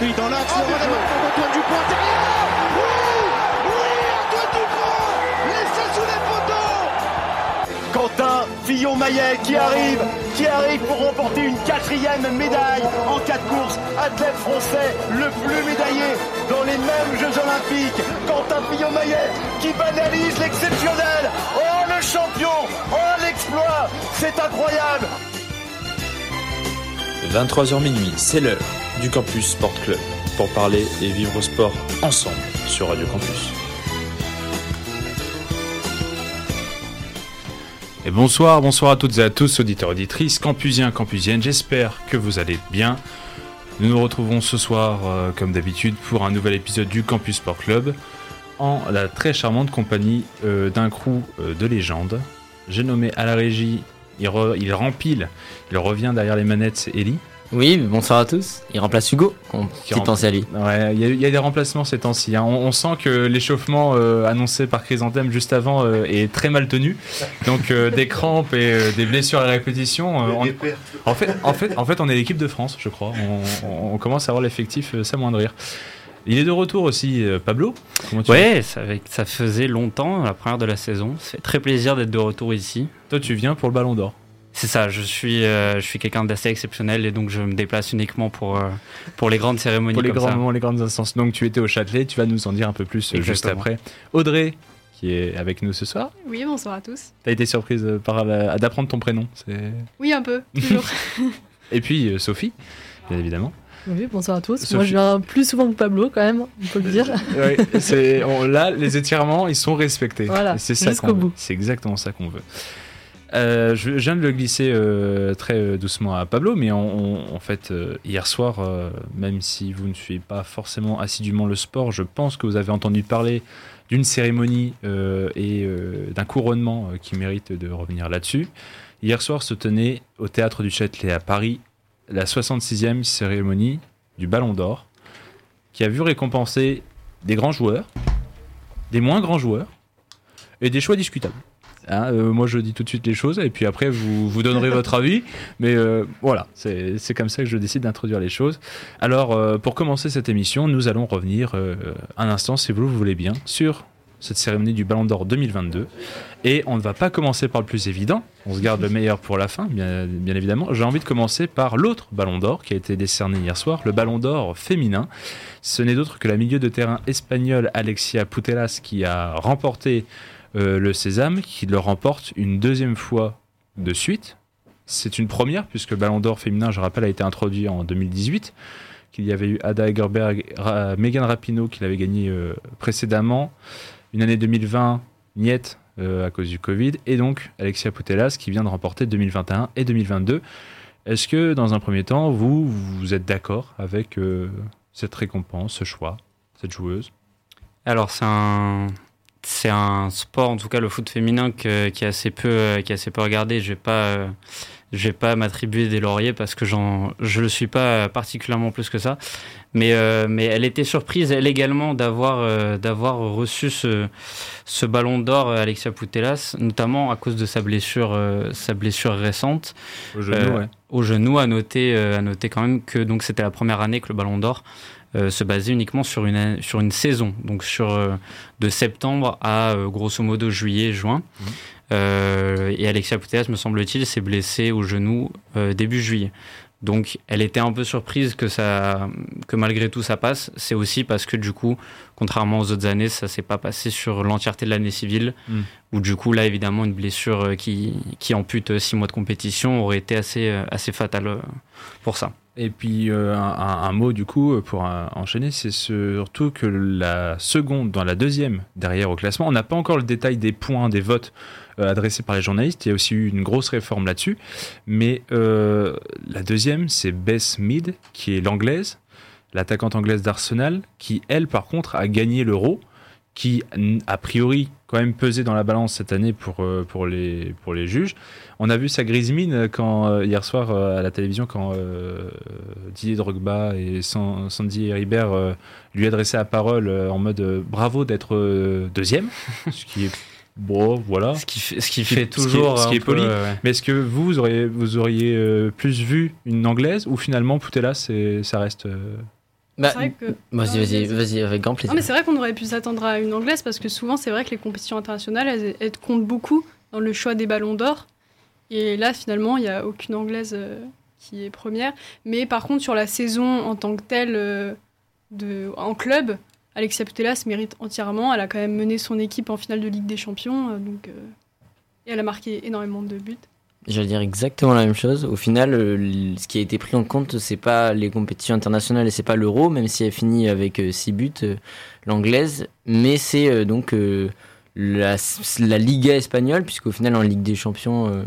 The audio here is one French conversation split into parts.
lui dans l'axe. Oh, Antoine Dupont intérieur. Oui, oui, Antoine Dupont, laissé sous les poteaux. Quentin Fillon-Maillet qui arrive, qui arrive pour remporter une quatrième médaille en quatre courses. Athlète français le plus médaillé dans les mêmes Jeux Olympiques. Quentin Fillon-Maillet qui banalise l'exceptionnel. Oh le champion, oh l'exploit, c'est incroyable. 23h minuit, c'est l'heure du Campus Sport Club pour parler et vivre au sport ensemble sur Radio Campus. Et bonsoir, bonsoir à toutes et à tous, auditeurs, auditrices, campusiens, campusiennes, j'espère que vous allez bien. Nous nous retrouvons ce soir, euh, comme d'habitude, pour un nouvel épisode du Campus Sport Club, en la très charmante compagnie euh, d'un crew euh, de légende. J'ai nommé à la régie, il, il rempile, il revient derrière les manettes, Ellie. Oui, bonsoir à tous. Il remplace Hugo. On Qui pensait à lui. Ouais, il y, a- il y a des remplacements ces temps-ci. hein. On, on sent que l'échauffement euh, annoncé par Chrysanthème juste avant euh, est très mal tenu. Donc euh, des crampes et euh, des blessures à la répétition. euh, on- en, fait, en, fait, en fait, on est l'équipe de France, je crois. On, on- on commence à voir l'effectif euh, s'amoindrir. Il est de retour aussi, euh, Pablo. Comment tu vas Ouais, ça, fait- ça faisait longtemps, la première de la saison. Fait très plaisir d'être de retour ici. Toi, tu viens pour le Ballon d'Or. C'est ça, je suis, euh, je suis quelqu'un d'assez exceptionnel et donc je me déplace uniquement pour, euh, pour les grandes cérémonies Pour les comme grands ça. moments, les grandes instances. Donc, tu étais au Châtelet. Tu vas nous en dire un peu plus euh, juste après. Audrey, qui est avec nous ce soir. Oui, bonsoir à tous. T'as été surprise par la- d'apprendre ton prénom. C'est Oui, un peu, toujours. Et puis euh, Sophie, bien évidemment. Oui, bonsoir à tous. Sophie. Moi, je viens plus souvent que Pablo, quand même, on peut le dire. On- là, les étirements, ils sont respectés. Voilà, Et c'est ça jusqu'au bout. C'est exactement ça qu'on veut. Euh, je, viens de le glisser euh, très euh, doucement à Pablo, mais en fait, hier soir, même si vous ne suivez pas forcément assidûment le sport, je pense que vous avez entendu parler d'une cérémonie et d'un couronnement qui mérite de revenir là-dessus. Hier soir se tenait au théâtre du Châtelet à Paris la 66e cérémonie du Ballon d'Or, qui a vu récompenser des grands joueurs, des moins grands joueurs et des choix discutables. Hein, euh, moi, je dis tout de suite les choses et puis après, vous, vous donnerez votre avis. Mais euh, voilà, c'est comme ça que je décide d'introduire les choses. Alors, euh, pour commencer cette émission, nous allons revenir un instant, si vous le voulez bien, sur cette cérémonie du Ballon d'Or 2022. Et on ne va pas commencer par le plus évident, on se garde le meilleur pour la fin, bien, bien évidemment. J'ai envie de commencer par l'autre Ballon d'Or qui a été décerné hier soir, le Ballon d'Or féminin. Ce n'est d'autre que la milieu de terrain espagnole Alexia Putellas qui a remporté le Sésame, qui le remporte une deuxième fois de suite. C'est une première, puisque le Ballon d'Or féminin, je rappelle, a été introduit en 2018, qu'il y avait eu Ada Egerberg, Megan Rapinoe qui l'avait gagné euh, précédemment, une année 2020, Niet, euh, à cause du Covid, et donc Alexia Putellas qui vient de remporter 2021 et 2022. Est-ce que, dans un premier temps, vous, vous êtes d'accord avec euh, cette récompense, ce choix, cette joueuse? Alors c'est un c'est un sport en tout cas le foot féminin que- qui est assez peu euh, qui est assez peu regardé. Je vais pas euh, je vais pas m'attribuer des lauriers parce que j'en je le suis pas particulièrement plus que ça. Mais euh, mais elle était surprise elle également d'avoir euh, d'avoir reçu ce ce ballon d'or euh, Alexia Putellas notamment à cause de sa blessure euh, sa blessure récente Au genou, Euh, ouais. au genou. À noter, euh, à noter quand même que donc c'était la première année que le Ballon d'Or euh, se basait uniquement sur une sur une saison, donc sur euh, de septembre à euh, grosso modo juillet juin. Mhm. Euh, et Alexia Putellas, me semble-t-il, s'est blessée au genou euh, début juillet. Donc, elle était un peu surprise que ça, que malgré tout ça passe. C'est aussi parce que du coup, contrairement aux autres années, ça s'est pas passé sur l'entièreté de l'année civile, Mm. où du coup là, évidemment, une blessure euh, qui qui ampute euh, six mois de compétition aurait été assez euh, assez fatale euh, pour ça. Et puis euh, un, mot du coup pour euh, enchaîner, c'est surtout que la seconde dans la deuxième derrière au classement, on n'a pas encore le détail des points, des votes euh, adressés par les journalistes. Il y a aussi eu une grosse réforme là-dessus. Mais la deuxième, c'est Bess Mead, qui est l'anglaise, l'attaquante anglaise d'Arsenal, qui elle par contre a gagné l'euro, qui a priori quand même pesé dans la balance cette année pour, pour, les, pour les juges. On a vu sa grise mine quand, euh, hier soir euh, à la télévision quand euh, Didier Drogba et San- Sandy Ribert euh, lui adressaient la parole euh, en mode euh, bravo d'être euh, deuxième, ce qui est bon, voilà. Ce qui fait, ce qui Ce qui- fait ce qui est- toujours ce qui est peu, poli. euh, ouais. Mais est-ce que vous, vous auriez, vous auriez euh, plus vu une anglaise ou finalement Poutella, c'est, ça reste. euh, Bah, C'est vrai que- Vas-y, vas-y, vas-y. avec grand Non, plaisir. mais c'est vrai qu'on aurait pu s'attendre à une anglaise parce que souvent, c'est vrai que les compétitions internationales, elles, elles comptent beaucoup dans le choix des ballons d'or. Et là, finalement, il n'y a aucune anglaise euh, qui est première. Mais par contre, sur la saison en tant que telle, euh, de, en club, Alexia Putellas mérite entièrement. Elle a quand même mené son équipe en finale de Ligue des Champions. euh, donc, et elle a marqué énormément de buts. J'allais dire exactement la même chose. Au final, ce qui a été pris en compte, c'est pas les compétitions internationales et c'est pas l'euro, même si elle finit avec 6 buts, l'anglaise, mais c'est donc la Liga espagnole, puisqu'au final, en Ligue des Champions,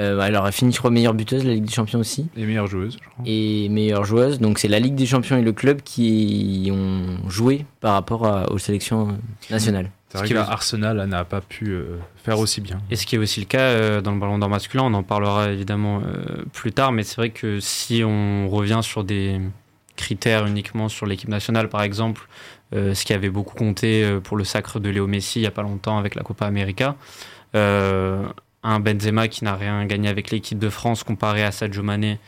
euh, alors elle finit, je crois, meilleure buteuse, la Ligue des Champions aussi, Les meilleures joueuses, je crois. et meilleure joueuse. Donc c'est la Ligue des Champions et le club qui ont joué par rapport à- aux sélections nationales. C'est Ce vrai qui que là, Arsenal n'a pas pu euh, faire aussi bien. Et ce qui est aussi le cas euh, dans le ballon d'or masculin, on en parlera évidemment euh, plus tard, mais c'est vrai que si on revient sur des critères uniquement sur l'équipe nationale, par exemple, euh, ce qui avait beaucoup compté euh, pour le sacre de Léo Messi il n'y a pas longtemps avec la Copa América, euh, un Benzema qui n'a rien gagné avec l'équipe de France comparé à Sadio Mané,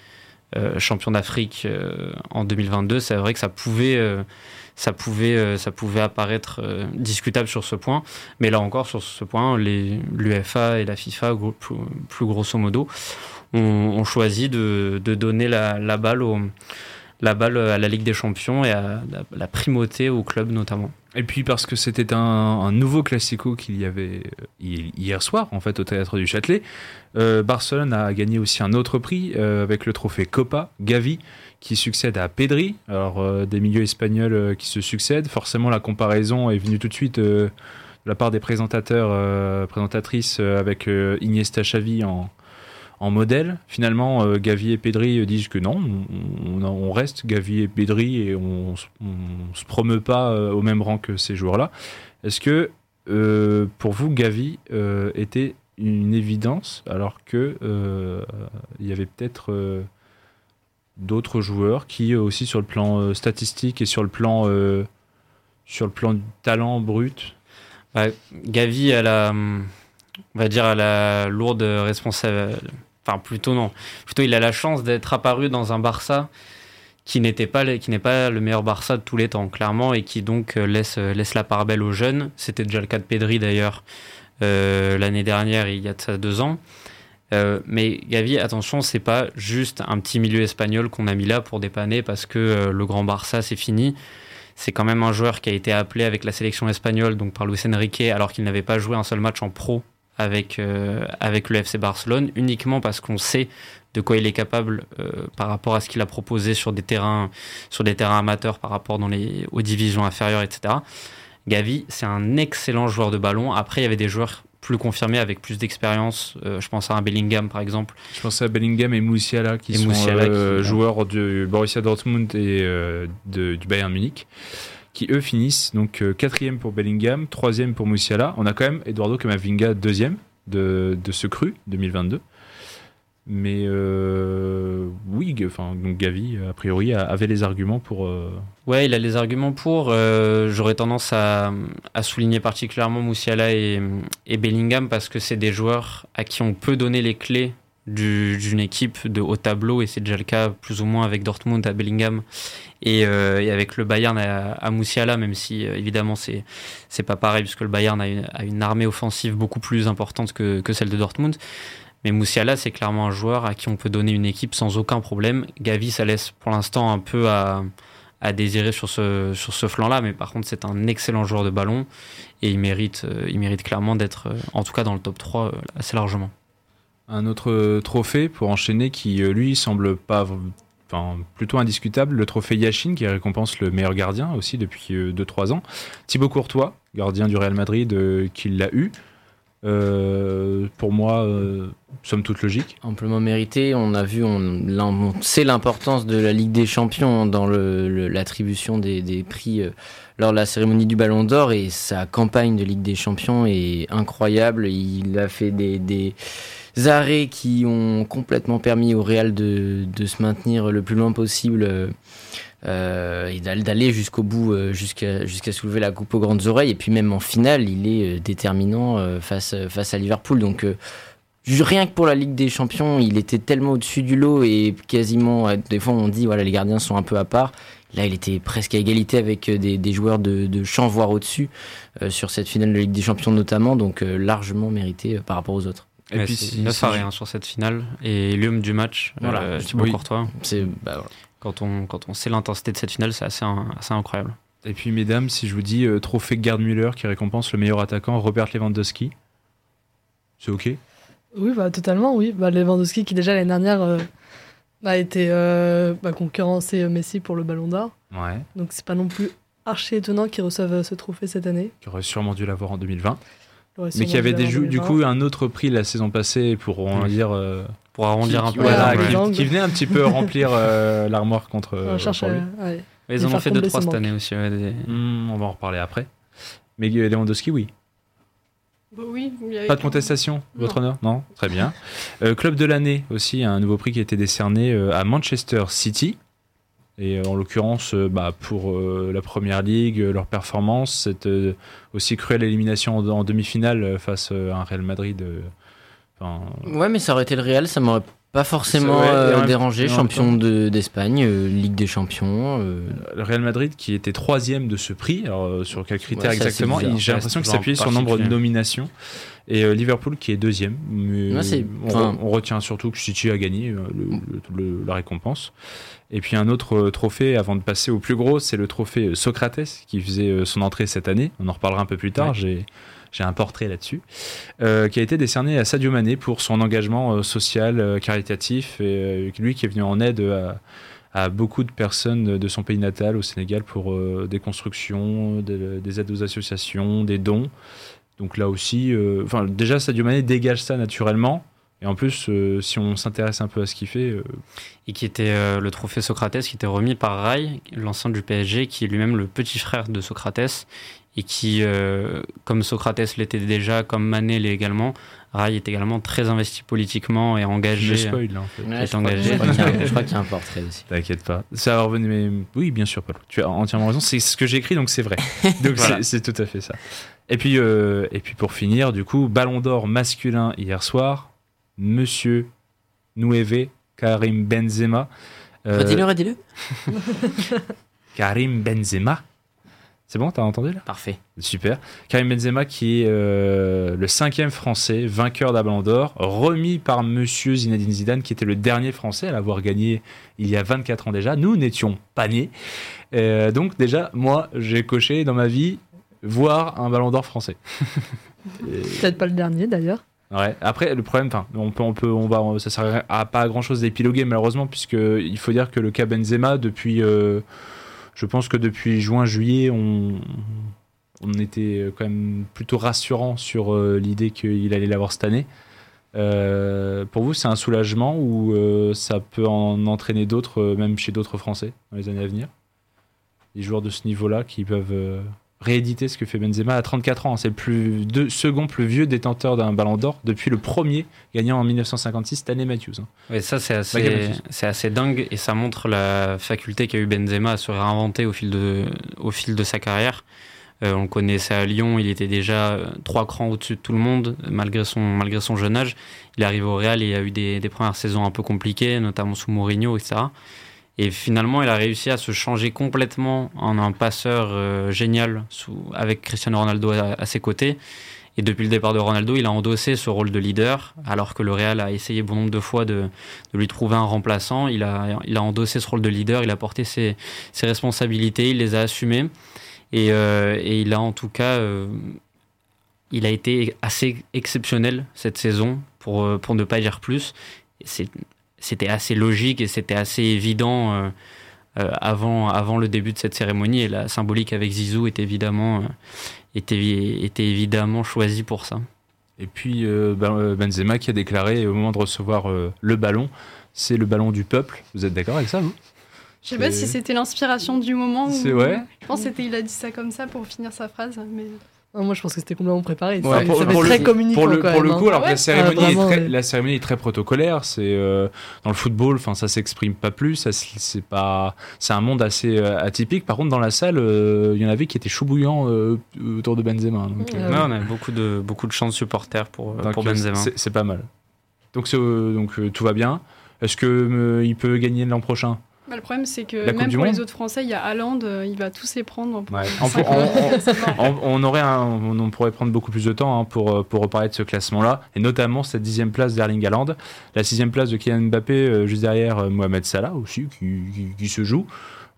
euh, champion d'Afrique euh, en 2022, c'est vrai que ça pouvait... euh, apparaître discutable sur ce point. Mais là encore, sur ce point, l'UEFA et la FIFA, plus, grosso modo, ont, choisi de, donner la balle au, la balle à la Ligue des Champions et à la, primauté au club notamment. Et puis parce que c'était un, nouveau classico qu'il y avait euh, hi- hier soir, en fait, au Théâtre du Châtelet, euh, Barcelone a gagné aussi un autre prix euh, avec le trophée Copa, Gavi, qui succède à Pedri. Alors, des milieux espagnols qui se succèdent. Forcément, la comparaison est venue tout de suite de la part des présentateurs, présentatrices avec Iniesta Xavi en, en modèle. Finalement, euh, Gavi et Pedri euh, disent que non, on, reste Gavi et Pedri et on, on se promeut pas euh, au même rang que ces joueurs-là. Est-ce que pour vous, Gavi était une évidence alors que y avait peut-être d'autres joueurs qui aussi sur le plan statistique et sur le plan sur le plan du talent brut? Ouais, Gavi a on va dire, à la lourde responsabilité. Enfin, plutôt non. Plutôt, il a la chance d'être apparu dans un Barça qui n'était pas, n'est pas le meilleur Barça de tous les temps, clairement, et qui donc euh, laisse, euh, laisse la part belle aux jeunes. C'était déjà le cas de Pedri d'ailleurs euh, l'année dernière, il y a deux ans. Mais Gavi, attention, c'est pas juste un petit milieu espagnol qu'on a mis là pour dépanner parce que le grand Barça c'est fini. C'est quand même un joueur qui a été appelé avec la sélection espagnole, donc par Luis Enrique, alors qu'il n'avait pas joué un seul match en pro avec, euh, avec le FC Barcelone, uniquement parce qu'on sait de quoi il est capable euh, par rapport à ce qu'il a proposé sur des terrains, sur des terrains amateurs, par rapport dans les, aux divisions inférieures, etc. Gavi, c'est un excellent joueur de ballon. Après, il y avait des joueurs plus confirmés avec plus d'expérience. Euh, je pense à un Bellingham, par exemple. Je pensais à Bellingham et Moussiala qui Et sont euh, qui- joueurs du Borussia Dortmund et euh, de- du Bayern Munich qui eux finissent donc euh, quatrième pour Bellingham, troisième pour Moussiala. On a quand même Eduardo Camavinga deuxième de, de ce cru 2022. Mais euh, oui, enfin donc Gavi a priori avait les arguments pour. euh, Ouais, il a les arguments pour. J'aurais tendance à, à souligner particulièrement Moussiala et, et Bellingham parce que c'est des joueurs à qui on peut donner les clés du- d'une équipe de haut tableau et c'est déjà le cas plus ou moins avec Dortmund à Bellingham et, euh, et avec le Bayern à, à Moussiala, même si euh, évidemment c'est c'est pas pareil puisque le Bayern a une, a une armée offensive beaucoup plus importante que, que celle de Dortmund. Mais Moussiala, c'est clairement un joueur à qui on peut donner une équipe sans aucun problème. Gavi, ça laisse pour l'instant un peu à, à désirer sur ce, sur ce flanc-là, mais par contre, c'est un excellent joueur de ballon et il mérite, euh, il mérite clairement d'être, euh, en tout cas dans le top 3, euh, assez largement. Un autre euh, trophée pour enchaîner qui, euh, lui, semble pas. Enfin, plutôt indiscutable, le trophée Yashin qui récompense le meilleur gardien aussi depuis 2-3 ans. Thibaut Courtois, gardien du Real Madrid, euh, qui l'a eu. Euh, pour moi, euh, somme toute logique. Amplement mérité. On a vu, on, sait l'importance de la Ligue des Champions dans le- le- l'attribution des, prix euh, lors de la cérémonie du Ballon d'Or et sa campagne de Ligue des Champions est incroyable. Il a fait des arrêts qui ont complètement permis au Real de, de se maintenir le plus loin possible. euh, euh, et d'aller jusqu'au bout, euh, jusqu'à jusqu'à soulever la coupe aux grandes oreilles. Et puis même en finale, il est déterminant face, face à Liverpool. Donc rien que pour la Ligue des Champions, il était tellement au-dessus du lot et quasiment, des fois on dit voilà les gardiens sont un peu à part. Là, il était presque à égalité avec des, joueurs de, de champ, voire au-dessus, sur cette finale de Ligue des Champions notamment, donc largement mérité par rapport aux autres. Et puis, c'est si- 9 si à je- rien sur cette finale. Et l'homme du match, Voilà. euh, Thibaut Oui. Courtois. C'est bah, voilà. Quand on, quand on sait l'intensité de cette finale, c'est assez, assez incroyable. Et puis, mesdames, si je vous dis euh, trophée Gerd Müller qui récompense le meilleur attaquant, Robert Lewandowski, c'est OK? Oui, bah, totalement, oui. Bah, Lewandowski, qui déjà l'année dernière euh, a été euh, bah, concurrencé euh, Messi pour le Ballon d'Or. Ouais. Donc c'est pas non plus archi étonnant qu'il reçoive euh, ce trophée cette année. Qui aurait sûrement dû l'avoir en 2020. Mais qui avait des du 2020. coup un autre prix la saison passée pour, on va dire. euh, Pour arrondir qui- un peu les qui, qui venait un petit peu remplir euh, l'armoire contre. On euh, cherche pour lui. ouais. Ils en ont fait 2-3 ce cette année aussi. ouais, des- Hmm, on va en reparler après. Mais euh, Lewandowski, oui. Bah oui, avait- Pas de contestation, votre honneur Non Très bien. Euh, club de l'année aussi, un nouveau prix qui a été décerné euh, à Manchester City. Et euh, en l'occurrence, euh, bah, pour euh, la première ligue, leur performance, cette euh, aussi cruelle élimination en, en demi-finale face à un Real Madrid. enfin, Ouais, mais ça aurait été le Real, ça m'aurait pas forcément Ça, ouais, euh, dérangé. Champion de- d'Espagne, euh, Ligue des Champions. euh, le Real Madrid qui était troisième de ce prix. Alors, sur quels critères Ouais, ça, c'est exactement J'ai l'impression qu'il s'appuyait sur le nombre de nominations. Et euh, Liverpool qui est deuxième. Mais Ouais, c'est- on, enfin- on retient surtout que City a gagné euh, le- le- le- la récompense. Et puis un autre euh, trophée avant de passer au plus gros, c'est le trophée Socrates qui faisait son entrée cette année. On en reparlera un peu plus tard. Ouais. J'ai j'ai un portrait là-dessus, euh, qui a été décerné à Sadio Mané pour son engagement euh, social, euh, caritatif, et lui qui est venu en aide à, à beaucoup de personnes de son pays natal au Sénégal pour des constructions, des aides aux associations, des dons. Donc là aussi, euh, enfin déjà Sadio Mané dégage ça naturellement. Et en plus, euh, si on s'intéresse un peu à ce qu'il fait, euh, Et qui était euh, le trophée Socrates qui était remis par Rai, l'ancien du PSG, qui est lui-même le petit frère de Socrates. Et qui, euh, comme Socrates l'était déjà, comme Mané l'est également, Rai est également très investi politiquement et je engagé. le spoil là, en fait. ouais, est je, crois, engagé. je crois qu'il y a un- je crois qu'il y a un portrait aussi. T'inquiète pas. Ça va revenir, mais oui, bien sûr, Paul. Tu as entièrement raison. C'est ce que j'ai écrit, donc c'est vrai. Donc Voilà. c'est tout à fait ça. Et puis, euh, et puis pour finir, du coup, Ballon d'Or masculin hier soir, Monsieur Nueve Karim Benzema. Euh, Redis-le, redis-le. Karim Benzema. C'est bon, t'as entendu là? Parfait. Super. Karim Benzema qui est euh, le cinquième Français vainqueur d'un Ballon d'Or, remis par Monsieur Zinedine Zidane, qui était le dernier Français à l'avoir gagné il y a 24 ans déjà. Nous n'étions pas nés. Euh, donc déjà, moi, j'ai coché dans ma vie voir un Ballon d'Or français. Et- Peut-être pas le dernier d'ailleurs. Ouais. Après, le problème, enfin, on peut, on peut, on va, ça sert à pas à grand chose d'épiloguer malheureusement, puisque il faut dire que le cas Benzema depuis, euh, je pense que depuis juin-juillet, on, on était quand même plutôt rassurant sur euh, l'idée qu'il allait l'avoir cette année. Euh, pour vous, c'est un soulagement ou ça peut en entraîner d'autres, même chez d'autres Français dans les années à venir? Des joueurs de ce niveau-là qui peuvent rééditer ce que fait Benzema à 34 ans. C'est le plus, deux, second plus vieux détenteur d'un ballon d'or depuis le premier gagnant en 1956, Stanley Matthews. hein. Ça, c'est assez, c'est assez dingue et ça montre la faculté qu'a eu Benzema à se réinventer au fil de, au fil de sa carrière. Euh, on le connaissait à Lyon, il était déjà euh, trois crans au-dessus de tout le monde, malgré son, malgré son jeune âge. Il est arrivé au Real et il a eu des, des premières saisons un peu compliquées, notamment sous Mourinho, etc. Et finalement, il a réussi à se changer complètement en un passeur euh, génial avec Cristiano Ronaldo à, ses côtés. Et depuis le départ de Ronaldo, il a endossé ce rôle de leader, alors que le Real a essayé bon nombre de fois de, lui trouver un remplaçant. Il a, il a endossé ce rôle de leader, il a porté ses, responsabilités, il les a assumées. Et, euh, il a en tout cas, euh, il a été assez exceptionnel cette saison, pour, pour ne pas dire plus. C'était assez logique et c'était assez évident euh, euh, avant, avant le début de cette cérémonie. Et la symbolique avec Zizou est évidemment, euh, était, était évidemment choisie pour ça. Et puis euh, Ben- Benzema qui a déclaré au moment de recevoir euh, le ballon, c'est le ballon du peuple. Vous êtes d'accord avec ça, vous? Je sais pas si c'était l'inspiration du moment. C'est ou... ouais. Je pense que c'était il a dit ça comme ça pour finir sa phrase, mais Moi je pense que c'était complètement préparé. Ouais, pour- pour le- très communicant pour le, quand pour même, le hein. coup, alors que Ah la cérémonie, Ah, vraiment, est très, ouais. la cérémonie est très protocolaire. C'est euh, dans le football, enfin ça s'exprime pas plus. Ça, c'est pas, c'est un monde assez euh, atypique. Par contre, dans la salle, euh, il y en avait qui étaient bouillants euh, autour de Benzema. Donc, Ouais, Ouais, oui. on a beaucoup de, beaucoup de chants de supporters pour, donc, pour Benzema. c'est- pas mal. Donc, euh, donc euh, tout va bien. Est-ce que euh, il peut gagner l'an prochain? Bah, le problème, c'est que La même pour Monde les autres Français, il y a Haaland, euh, il va tous les prendre. Ouais. On, cinq on- ans. on- on- on aurait un- on, on pourrait prendre beaucoup plus de temps hein, pour, euh, pour reparler de ce classement-là, et notamment cette dixième place d'Erling Haaland, la sixième place de Kylian Mbappé, euh, juste derrière euh, Mohamed Salah aussi, qui, qui- qui se joue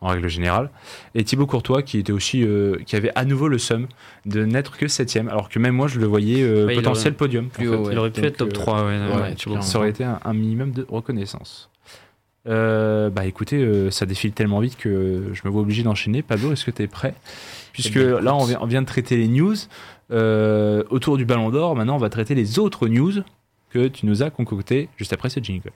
en règle générale, et Thibaut Courtois qui était aussi, euh, qui avait à nouveau le seum de n'être que septième, alors que même moi je le voyais euh, Ouais, potentiel aurait- podium. plus en fait. haut, ouais. Il aurait pu Donc, être top euh, 3, ouais, ouais, ouais, tu vois. clairement. Ça aurait été un, un minimum de reconnaissance. Euh, bah écoutez, euh, ça défile tellement vite que je me vois obligé d'enchaîner. Pablo, est-ce que tu es prêt? Puisque Eh bien, là, on écoute. vient, on vient de traiter les news euh, autour du Ballon d'Or. Maintenant, on va traiter les autres news que tu nous as concoctées juste après ce jingle.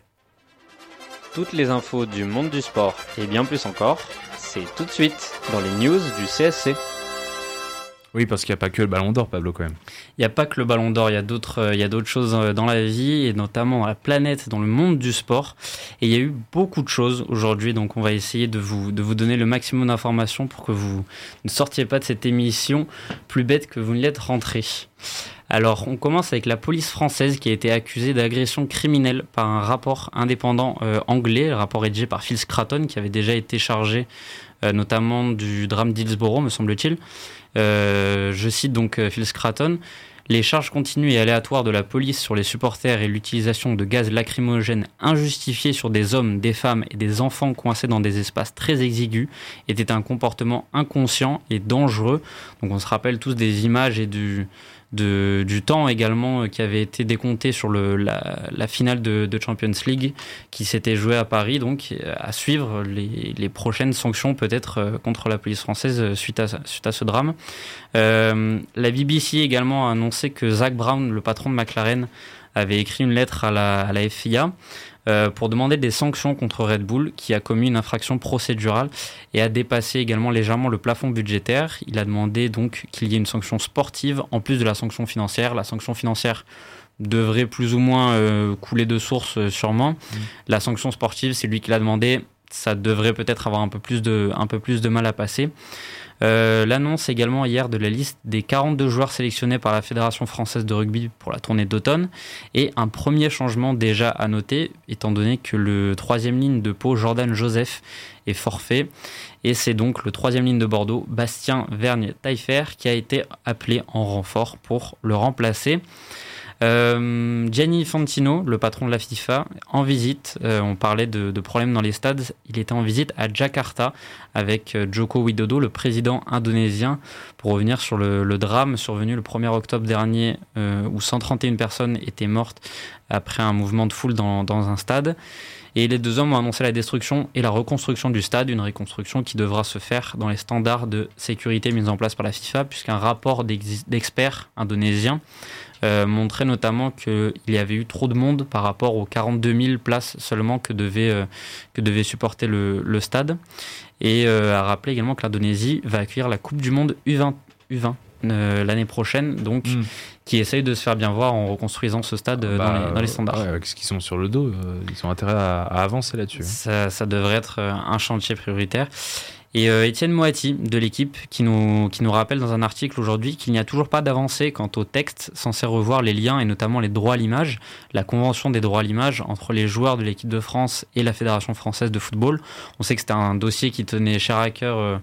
Toutes les infos du monde du sport et bien plus encore, c'est tout de suite dans les news du CSC. Oui, parce qu'il n'y a pas que le Ballon d'Or, Pablo, quand même. Il n'y a pas que le ballon d'or, il y a d'autres euh, il y a d'autres choses euh, dans la vie et notamment la planète, dans le monde du sport. Et il y a eu beaucoup de choses aujourd'hui, donc on va essayer de vous, de vous donner le maximum d'informations pour que vous ne sortiez pas de cette émission plus bête que vous ne l'êtes rentré. Alors, on commence avec la police française qui a été accusée d'agression criminelle par un rapport indépendant euh, anglais, le rapport rédigé par Phil Scraton, qui avait déjà été chargé notamment du drame d'Hillsborough, me semble-t-il. Euh, je cite donc euh, Phil Scraton. Les charges continues et aléatoires de la police sur les supporters et l'utilisation de gaz lacrymogènes injustifiés sur des hommes, des femmes et des enfants coincés dans des espaces très exigus était un comportement inconscient et dangereux. Donc on se rappelle tous des images et du, de- du temps également euh, qui avait été décompté sur le, la, la finale de, de Champions League qui s'était jouée à Paris. Donc euh, à suivre les, les prochaines sanctions peut-être euh, contre la police française suite à, suite à ce drame. Euh, la BBC également a annoncé que Zach Brown, le patron de McLaren, avait écrit une lettre à la, à la FIA euh, pour demander des sanctions contre Red Bull, qui a commis une infraction procédurale et a dépassé également légèrement le plafond budgétaire. Il a demandé donc qu'il y ait une sanction sportive en plus de la sanction financière. La sanction financière devrait plus ou moins euh, couler de source euh, sûrement. La sanction sportive, c'est lui qui l'a demandé. Ça devrait peut-être avoir un peu plus de, mal à passer. Euh, L'annonce également hier de la liste des 42 joueurs sélectionnés par la Fédération française de rugby pour la tournée d'automne et un premier changement déjà à noter étant donné que le troisième ligne de Pau, Jordan Joseph, est forfait et c'est donc le troisième ligne de Bordeaux, Bastien Vergne Taillefer, qui a été appelé en renfort pour le remplacer. Euh, Gianni Fantino, le patron de la FIFA, en visite. euh, on parlait de, problèmes dans les stades. Il était en visite à Jakarta avec euh, Joko Widodo, le président indonésien, pour revenir sur le, drame survenu le 1er octobre dernier euh, où 131 personnes étaient mortes après un mouvement de foule dans, un stade. Et les deux hommes ont annoncé la destruction et la reconstruction du stade, une reconstruction qui devra se faire dans les standards de sécurité mis en place par la FIFA, puisqu'un rapport d'ex- d'experts indonésiens euh, montrait notamment qu'il y avait eu trop de monde par rapport aux 42 000 places seulement que devait, euh, que devait supporter le, le stade. Et euh, a rappelé également que l'Indonésie va accueillir la Coupe du Monde U20, U20 euh, l'année prochaine, donc Mm. qui essaye de se faire bien voir en reconstruisant ce stade euh, dans, Bah, les, dans les standards. ouais, avec ce qu'ils sont sur le dos, euh, ils ont intérêt à, à avancer là-dessus. hein. Ça, ça devrait être un chantier prioritaire. Et euh, Étienne Moati de l'équipe qui nous, qui nous rappelle dans un article aujourd'hui qu'il n'y a toujours pas d'avancée quant au texte censé revoir les liens et notamment les droits à l'image, la convention des droits à l'image entre les joueurs de l'équipe de France et la Fédération française de football. On sait que c'était un dossier qui tenait cher à cœur euh,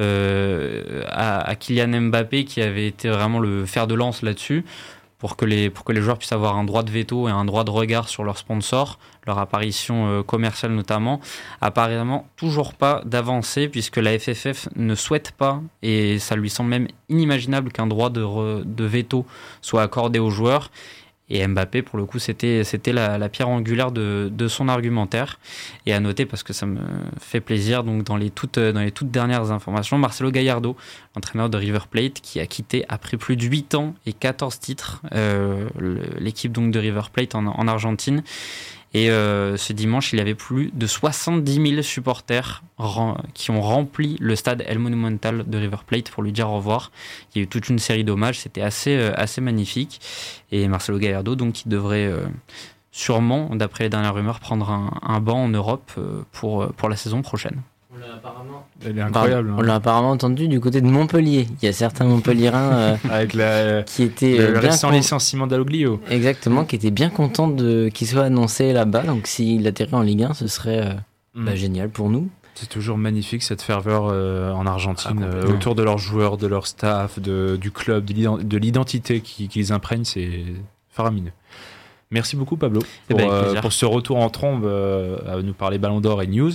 euh, à, à Kylian Mbappé qui avait été vraiment le fer de lance là-dessus pour que, les, joueurs puissent avoir un droit de veto et un droit de regard sur leurs sponsors, leur apparition euh, commerciale notamment. Apparemment, toujours pas d'avancée puisque la FFF ne souhaite pas, et ça lui semble même inimaginable qu'un droit de veto soit accordé aux joueurs. Et Mbappé, pour le coup, c'était la, pierre angulaire de, son argumentaire. Et à noter, parce que ça me fait plaisir, donc dans les toutes, dernières informations, Marcelo Gallardo, l'entraîneur de River Plate, qui a quitté après plus de 8 ans et 14 titres euh, l'équipe de River Plate en Argentine. Et euh, ce dimanche, il y avait plus de 70 000 supporters qui ont rempli le stade El Monumental de River Plate pour lui dire au revoir. Il y a eu toute une série d'hommages, c'était assez, euh, assez magnifique. Et Marcelo Gallardo, donc, qui devrait euh, sûrement, d'après les dernières rumeurs, prendre un, un banc en Europe pour, pour la saison prochaine. Elle est incroyable. On hein. l'a apparemment entendu du côté de Montpellier. Il y a certains Montpelliérains euh, Avec la, qui étaient le euh, bien récent con- licenciement d'Aloglio. exactement, qui étaient bien contents de qu'il soit annoncé là-bas. Donc s'il atterrit en Ligue 1, ce serait euh, Mm. Bah, génial pour nous. C'est toujours magnifique cette ferveur euh, en Argentine Ah, euh, autour de leurs joueurs, de leur staff, de, du club, de l'ident- de l'identité qui, qui les imprègne. C'est faramineux. Merci beaucoup Pablo Eh pour, ben, euh, plaisir. pour ce retour en trombe euh, à nous parler Ballon d'Or et news.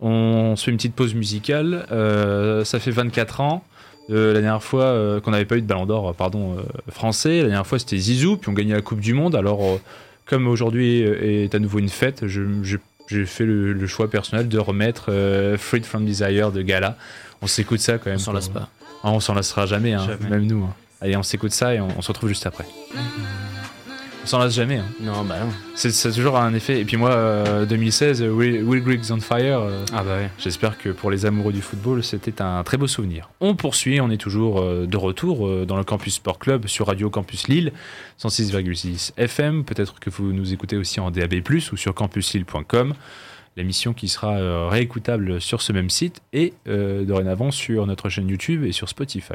On se fait une petite pause musicale. Euh, ça fait 24 ans. Euh, la dernière fois euh, qu'on n'avait pas eu de Ballon d'Or, euh, pardon, euh, français. La dernière fois c'était Zizou, puis on gagnait la Coupe du Monde. Alors euh, comme aujourd'hui est à nouveau une fête, j'ai fait le, le choix personnel de remettre euh, Freed from Desire de Gala. On s'écoute ça quand même. On s'en lasse pas. Ah, on s'en lassera jamais, hein, Jamais. même nous. hein. Allez, on s'écoute ça et on, on se retrouve juste après. On s'en lasse jamais. hein. Non, bah non. C'est, toujours un effet. Et puis moi, euh, 2016, euh, Will, Will Griggs on Fire. euh, Ah bah ouais. J'espère que pour les amoureux du football, c'était un très beau souvenir. On poursuit, on est toujours euh, de retour euh, dans le Campus Sport Club sur Radio Campus Lille, 106,6 FM. Peut-être que vous nous écoutez aussi en DAB+, ou sur campuslille.com. L'émission qui sera euh, réécoutable sur ce même site et euh, dorénavant sur notre chaîne YouTube et sur Spotify.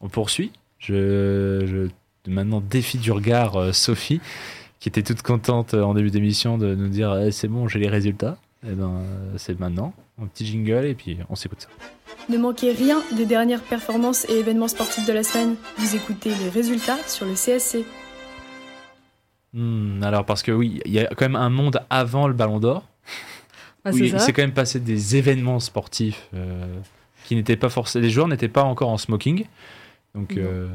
On poursuit. Je, je maintenant défie du regard euh, Sophie, qui était toute contente euh, en début d'émission de nous dire Eh, c'est bon, j'ai les résultats. Eh ben, euh, c'est maintenant. Un petit jingle et puis on s'écoute ça. Ne manquez rien des dernières performances et événements sportifs de la semaine. Vous écoutez les résultats sur le CSC. Hmm, alors, parce que oui, il y a quand même un monde avant le Ballon d'Or. Ah, où c'est il s'est quand même passé des événements sportifs euh, qui n'étaient pas forcément. Les joueurs n'étaient pas encore en smoking. Donc, euh,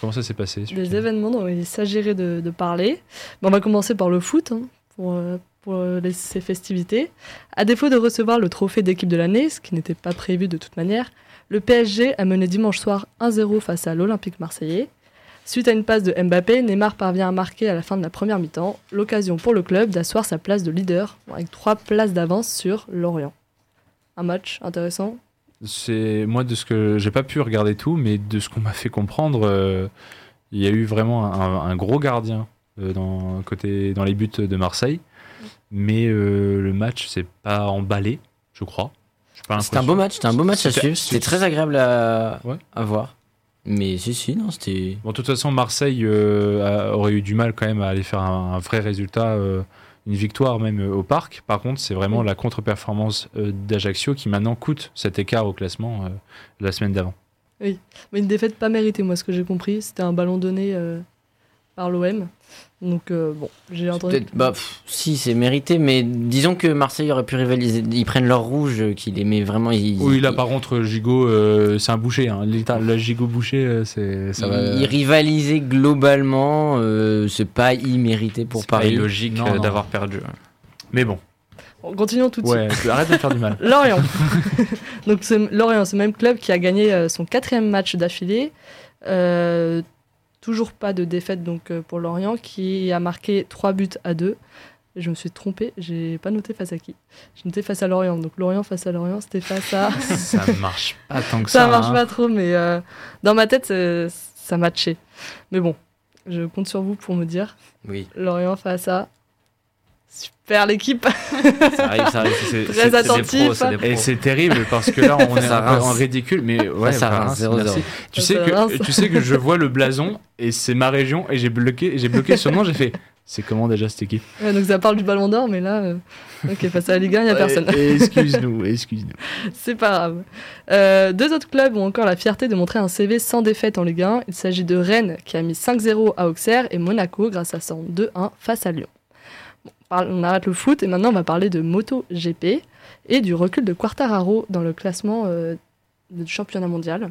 comment ça s'est passé Des événements dont il s'agirait de, de parler. Bon, on va commencer par le foot, hein, pour, euh, pour euh, les- ces festivités. À défaut de recevoir le trophée d'équipe de l'année, ce qui n'était pas prévu de toute manière, le PSG a mené dimanche soir 1-0 face à l'Olympique marseillais. Suite à une passe de Mbappé, Neymar parvient à marquer à la fin de la première mi-temps, l'occasion pour le club d'asseoir sa place de leader avec trois places d'avance sur Lorient. Un match intéressant. C'est moi de ce que j'ai pas pu regarder tout, mais de ce qu'on m'a fait comprendre, euh, il y a eu vraiment un, un gros gardien euh, dans côté dans les buts de Marseille, mais euh, le match s'est pas emballé, je crois. C'était un beau match, c'était un beau match à suivre. C'était très agréable à, Ouais. à voir. Mais si, si, non, c'était. Bon, de toute façon, Marseille a- aurait eu du mal quand même à aller faire un, un vrai résultat, une victoire même euh, au parc. Par contre, c'est vraiment Oui. la contre-performance euh, d'Ajaccio qui maintenant coûte cet écart au classement euh, la semaine d'avant. Mais une défaite pas méritée, moi, ce que j'ai compris. C'était un ballon donné par l'OM. Donc, euh, bon, j'ai entendu. Bah, pff, si, c'est mérité, mais disons que Marseille aurait pu rivaliser. Ils prennent leur rouge, qu'il aimait vraiment. Ils, Oui, là ils- par contre, Gigot, euh, c'est un boucher. Hein. L'état- Le Gigot boucher, euh, c'est ça va. ils rivalisaient globalement. euh, c'est pas immérité pour C'est Paris. euh, non. d'avoir perdu. Mais bon, Bon, continuons tout de suite. ouais, arrête de me faire du mal. Lorient. Donc c'est Lorient, ce même club qui a gagné son quatrième match d'affilée. Euh, toujours pas de défaite donc euh, pour Lorient qui a marqué 3 buts à 2. Et je me suis trompée, j'ai pas noté face à qui. J'ai noté face à Lorient. Donc Lorient face à Lorient, c'était face à. ça marche pas tant que ça. ça marche hein. pas trop, mais euh, dans ma tête, c'est- ça matchait. Mais bon, je compte sur vous pour me dire. Oui, Lorient face à. Super l'équipe ça arrive, ça arrive. C'est- Très attentif. pros, Et c'est terrible parce que là, on est en ridicule, mais ouais, ça bah, rince, rince, 0-0. merci. Tu Ça sais rince. que tu sais que je vois le blason et c'est ma région et j'ai bloqué j'ai bloqué son nom, j'ai fait c'est comment déjà cette équipe? Ouais, Donc ça parle du ballon d'or, mais là, euh, ok, face à la Ligue 1, il n'y a personne. Excuse-nous, excuse-nous. C'est pas grave. Euh, deux autres clubs ont encore la fierté de montrer un CV sans défaite en Ligue 1. Il s'agit de Rennes qui a mis 5-0 à Auxerre et Monaco grâce à son 2-1 face à Lyon. On parle- on arrête le foot et maintenant on va parler de Moto GP et du recul de Quartararo dans le classement euh, du championnat mondial.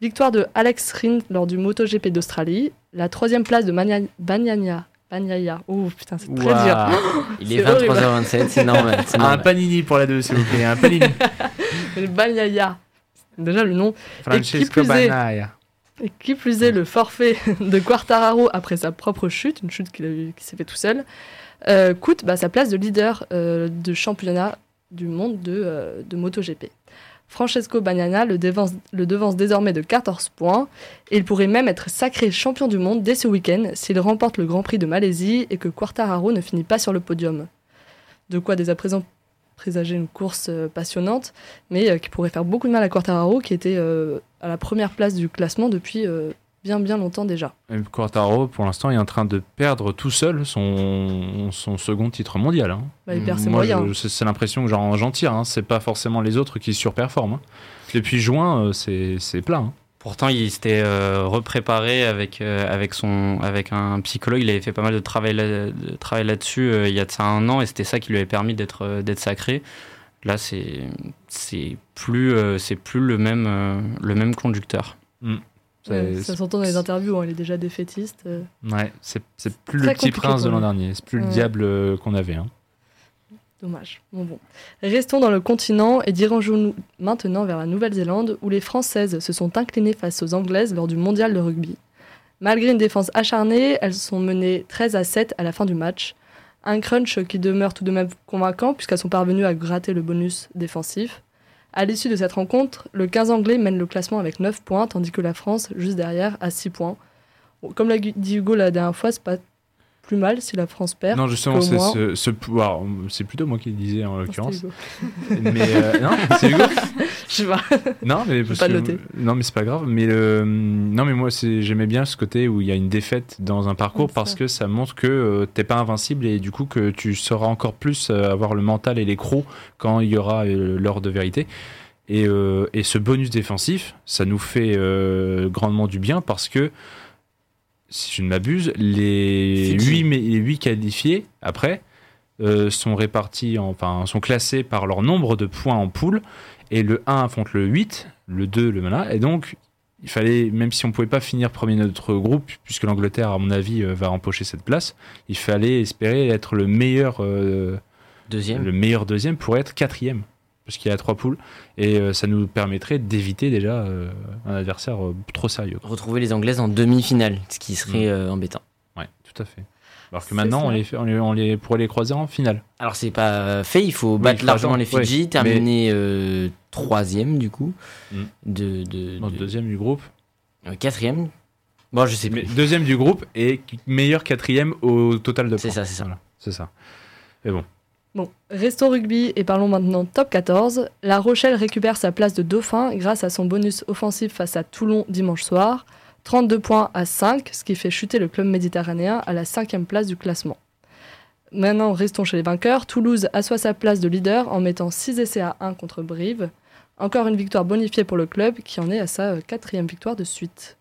Victoire de Alex Rins lors du MotoGP d'Australie. La troisième place de Mania- Banyaya. Banyaya. Oh putain, c'est très dur. Il est C'est horrible. 23h27, c'est normal. c'est Un normal. panini pour la 2 s'il vous plaît, un panini. Banyaya. Déjà le nom. Francesco plus est- Banaya. Et qui plus est, le forfait de Quartararo après sa propre chute, une chute qu'il a eu- qui s'est fait tout seul, euh, coûte bah, sa place de leader euh, de championnat du monde de, euh, de MotoGP. Francesco Bagnaia le devance, le devance désormais de 14 points et il pourrait même être sacré champion du monde dès ce week-end s'il remporte le Grand Prix de Malaisie et que Quartararo ne finit pas sur le podium. De quoi dès à présent présager une course passionnante, mais qui pourrait faire beaucoup de mal à Quartararo qui était à la première place du classement depuis bien bien longtemps déjà. Et Quartaro, pour l'instant, est en train de perdre tout seul son, son second titre mondial. hein. Bah, il perd ses Moi, moyens. je- c'est l'impression que j'en j'en tire. Hein. C'est pas forcément les autres qui surperforment. hein. Depuis juin, euh, c'est c'est plat. hein. Pourtant, il s'était euh, repréparé avec, euh, avec, son, avec un psychologue. Il avait fait pas mal de travail, là- de travail là-dessus euh, il y a de ça un an et c'était ça qui lui avait permis d'être euh, d'être sacré. Là, c'est c'est plus, euh, c'est plus le, même, euh, le même conducteur. C'est- Ouais, ça s'entend dans les interviews, hein, il est déjà défaitiste. euh. Ouais, c'est plus le petit prince de l'an dernier. C'est plus le diable euh, qu'on avait. hein. Dommage. Bon, bon. Restons dans le continent et dirigeons-nous maintenant vers la Nouvelle-Zélande où les Françaises se sont inclinées face aux Anglaises lors du mondial de rugby. Malgré une défense acharnée, elles sont menées 13 à 7 à la fin du match. Un crunch qui demeure tout de même convaincant puisqu'elles sont parvenues à gratter le bonus défensif. À l'issue de cette rencontre, le 15 anglais mène le classement avec 9 points tandis que la France, juste derrière, a 6 points. Comme l'a dit Hugo la dernière fois, c'est pas plus mal si la France perd. Non, justement, c'est moins- ce, ce pouvoir. C'est plutôt moi qui le disais en Non, l'occurrence. Mais euh, non, c'est Hugo. Je sais pas. Non, mais parce pas que- le noter. non, mais c'est pas grave. Mais le, non, mais moi, j'aimais bien ce côté où il y a une défaite dans un parcours parce que ça montre que euh, t'es pas invincible et du coup que tu sauras encore plus euh, avoir le mental et les crocs quand il y aura euh, l'heure de vérité. Et, et ce bonus défensif, ça nous fait grandement du bien parce que si je ne m'abuse, les Fidji. 8, les huit qualifiés après euh, sont répartis, en- enfin sont classés par leur nombre de points en poule et le 1 affronte le 8, le 2 le voilà et donc il fallait, même si on pouvait pas finir premier de notre groupe, puisque l'Angleterre, à mon avis, euh, va empocher cette place, il fallait espérer être le meilleur, euh, Deuxième. le meilleur deuxième pour être quatrième, parce qu'il y a trois poules, et euh, ça nous permettrait d'éviter déjà euh, un adversaire euh, trop sérieux. quoi. Retrouver les Anglaises en demi-finale, ce qui serait euh, embêtant. Ouais, tout à fait. Alors que C'est maintenant, on les, fait, on, les, on les pourrait les croiser en finale. Alors c'est pas fait, il faut Oui, battre largement les Fidji, ouais, terminer euh, troisième du coup, Mm. de, de, de- deuxième du groupe. euh, quatrième. Bon, je sais Mais plus. deuxième du groupe et meilleur quatrième au total de C'est points. ça, c'est ça. Voilà, c'est ça. Mais bon. Bon, restons rugby et parlons maintenant top 14. La Rochelle récupère sa place de dauphin grâce à son bonus offensif face à Toulon dimanche soir. 32 points à 5, ce qui fait chuter le club méditerranéen à la cinquième place du classement. Maintenant, restons chez les vainqueurs. Toulouse assoit sa place de leader en mettant 6 essais à 1 contre Brive. Encore une victoire bonifiée pour le club qui en est à sa euh, quatrième victoire de suite.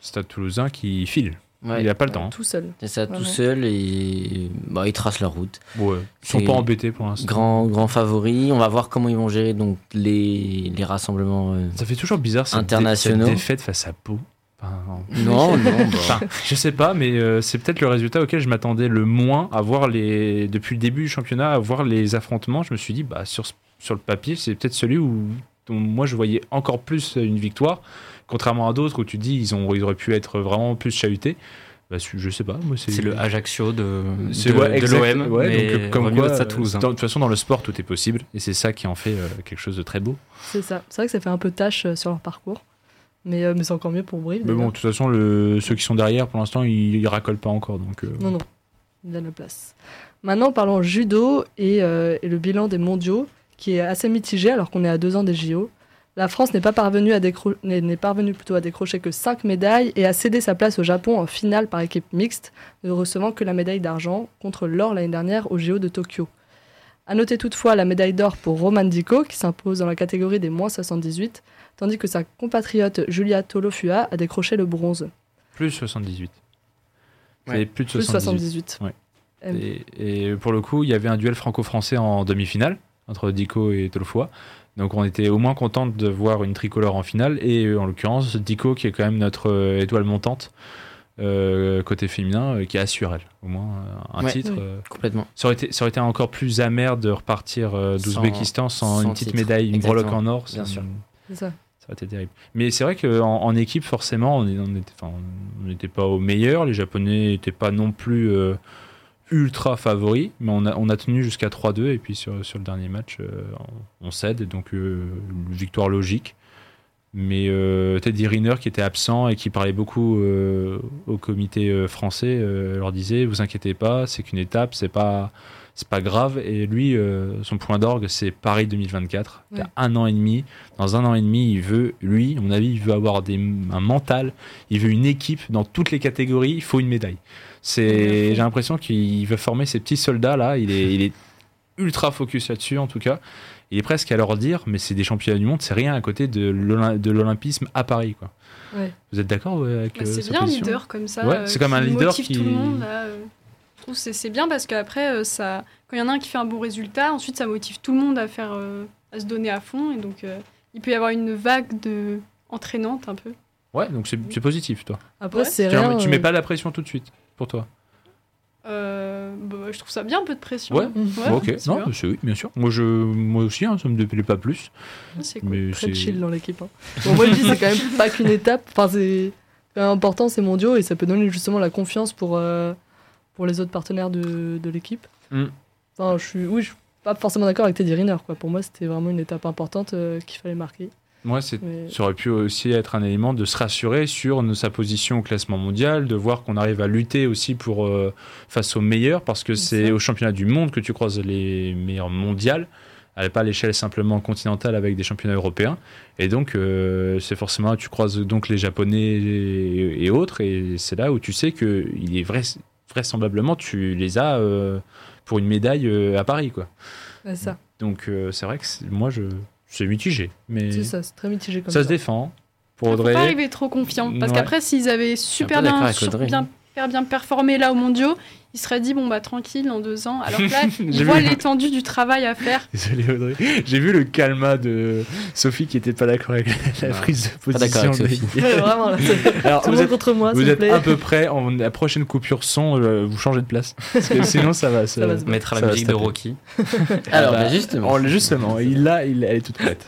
Stade Toulousain qui file. Ouais, Il n'a pas le temps. hein. Tout seul. C'est ça, tout seul et bah, ils tracent la route. Ouais. Ils sont pas embêtés pour l'instant. Grand, grand favori. On va voir comment ils vont gérer donc les, les rassemblements. euh. Ça fait toujours bizarre cette, dé- Internationaux. cette défaite face à Pau. Enfin, non. Non, non. bah, Enfin, je sais pas, mais euh, c'est peut-être le résultat auquel je m'attendais le moins à voir les depuis le début du championnat, à voir les affrontements. Je me suis dit, bah sur sur le papier, c'est peut-être celui où, dont moi je voyais encore plus une victoire, contrairement à d'autres où tu dis ils ont ils auraient pu être vraiment plus chahutés. Bah, je sais pas, moi c'est le Ajaccio de, de, ouais, de exact, l'OM. ouais, mais donc, euh, comme quoi, Stade Toulousain. dans- de toute façon dans le sport tout est possible et c'est ça qui en fait euh, quelque chose de très beau. C'est ça. C'est vrai que ça fait un peu tâche euh, sur leur parcours. Mais, euh, mais c'est encore mieux pour Brive. Mais bon, de toute façon, le, ceux qui sont derrière, pour l'instant, ils, ils racolent pas encore. Donc, euh, Non, non, il a la place. Maintenant, parlons judo et, euh, et le bilan des mondiaux, qui est assez mitigé alors qu'on est à deux ans des JO. La France n'est pas parvenue, à décro- n'est n'est parvenue plutôt à décrocher que 5 médailles et a cédé sa place au Japon en finale par équipe mixte, ne recevant que la médaille d'argent contre l'or l'année dernière aux JO de Tokyo. À noter toutefois la médaille d'or pour Roman Dico, qui s'impose dans la catégorie des moins 78, tandis que sa compatriote Julia Tolofua a décroché le bronze. plus 78. C'est Ouais. plus de Plus 78. 78. Ouais. Euh, Et, et pour le coup, il y avait un duel franco-français en demi-finale entre Dico et Tolofua. Donc on était au moins content de voir une tricolore en finale. Et euh, en l'occurrence, Dico, qui est quand même notre euh, étoile montante euh, côté féminin, euh, qui assure elle, au moins euh, un Ouais. titre. Oui. euh. complètement. Ça, aurait été, ça aurait été encore plus amer de repartir euh, d'Ouzbékistan sans, sans une petite titre. médaille, une Exactement. breloque en or. Bien ça- sûr. C'est ça. Ça aurait été terrible. Mais c'est vrai qu'en en équipe, forcément, on est- on était- enfin, on n'était pas au meilleur. Les Japonais n'étaient pas non plus euh, ultra favoris, mais on a, on a tenu jusqu'à 3-2. Et puis sur, sur le dernier match, euh, on, on cède. et Donc, euh, victoire logique. Mais euh, Teddy Riner, qui était absent et qui parlait beaucoup euh, au comité euh, français, leur disait Vous inquiétez pas, c'est qu'une étape, c'est pas. c'est pas grave. Et lui, son point d'orgue, c'est Paris 2024. Il Ouais. a un an et demi. Dans un an et demi, il veut, lui, à mon avis, il veut avoir des, un mental. Il veut une équipe dans toutes les catégories. Il faut une médaille. C'est, j'ai l'impression qu'il veut former ces petits soldats là. Il est, il est ultra focus là-dessus en tout cas. Il est presque à leur dire, mais c'est des championnats du monde, c'est rien à côté de l'Olym- de l'olympisme à Paris. Quoi. Ouais. Vous êtes d'accord avec Bah, euh, c'est bien un leader comme ça. Ouais, euh, c'est comme un qui leader motive qui- tout le monde. Là, euh. Je trouve que c'est- c'est bien parce qu'après, euh, ça, quand il y en a un qui fait un bon résultat, ensuite ça motive tout le monde à faire, euh, à se donner à fond et donc euh, il peut y avoir une vague de entraînante un peu. Ouais, donc c'est c'est positif, toi. Après, Ouais. c'est Tu, rien. tu mets pas la pression tout de suite pour toi. Euh, bah, je trouve ça bien un peu de pression. Ouais, ok, c'est non, c'est oui, bien sûr. Moi, je, moi aussi, hein, ça me déplaît pas plus. C'est cool. Très c'est chill dans l'équipe. hein. Bon, moi, je dis, c'est quand même pas qu'une étape. Enfin, c'est important ces mondiaux et ça peut donner justement la confiance pour, euh, pour les autres partenaires de, de l'équipe. Mm. Enfin, je suis, oui, je suis pas forcément d'accord avec Teddy Riner. Quoi. Pour moi, c'était vraiment une étape importante euh, qu'il fallait marquer. Moi, Mais- Ça aurait pu aussi être un élément de se rassurer sur sa position au classement mondial, de voir qu'on arrive à lutter aussi pour euh, face aux meilleurs, parce que c'est au championnat du monde que tu croises les meilleurs mondiales, pas à l'échelle simplement continentale avec des championnats européens. Et donc, euh, c'est forcément, tu croises donc les Japonais et, et autres, et c'est là où tu sais que il est vrai, vraisemblablement, tu les as euh, pour une médaille euh, à Paris, quoi. Ça. Donc, c'est vrai que moi, je, c'est mitigé, mais C'est ça, c'est très mitigé comme ça ça. se défend. Pour Faut Audrey, pas arriver trop confiant parce Ouais. qu'après s'ils avaient super bien, Audrey. bien, super bien performé là aux mondiaux, ils seraient dit bon bah tranquille dans deux ans. Alors que là, voient vu. l'étendue du travail à faire. Désolé Audrey. J'ai vu le calma de Sophie qui était pas d'accord avec la prise de Pas position. de-. Ouais, vraiment, là, Alors tout vous êtes, contre moi, vous s'il vous êtes plaît. à peu près en la prochaine coupure son, euh, vous changez de place. Parce que sinon ça va. Ça va se On mettra ça la musique de. Rocky. Alors, bah, bah, justement. on- justement, il l'a, il, elle est toute prête.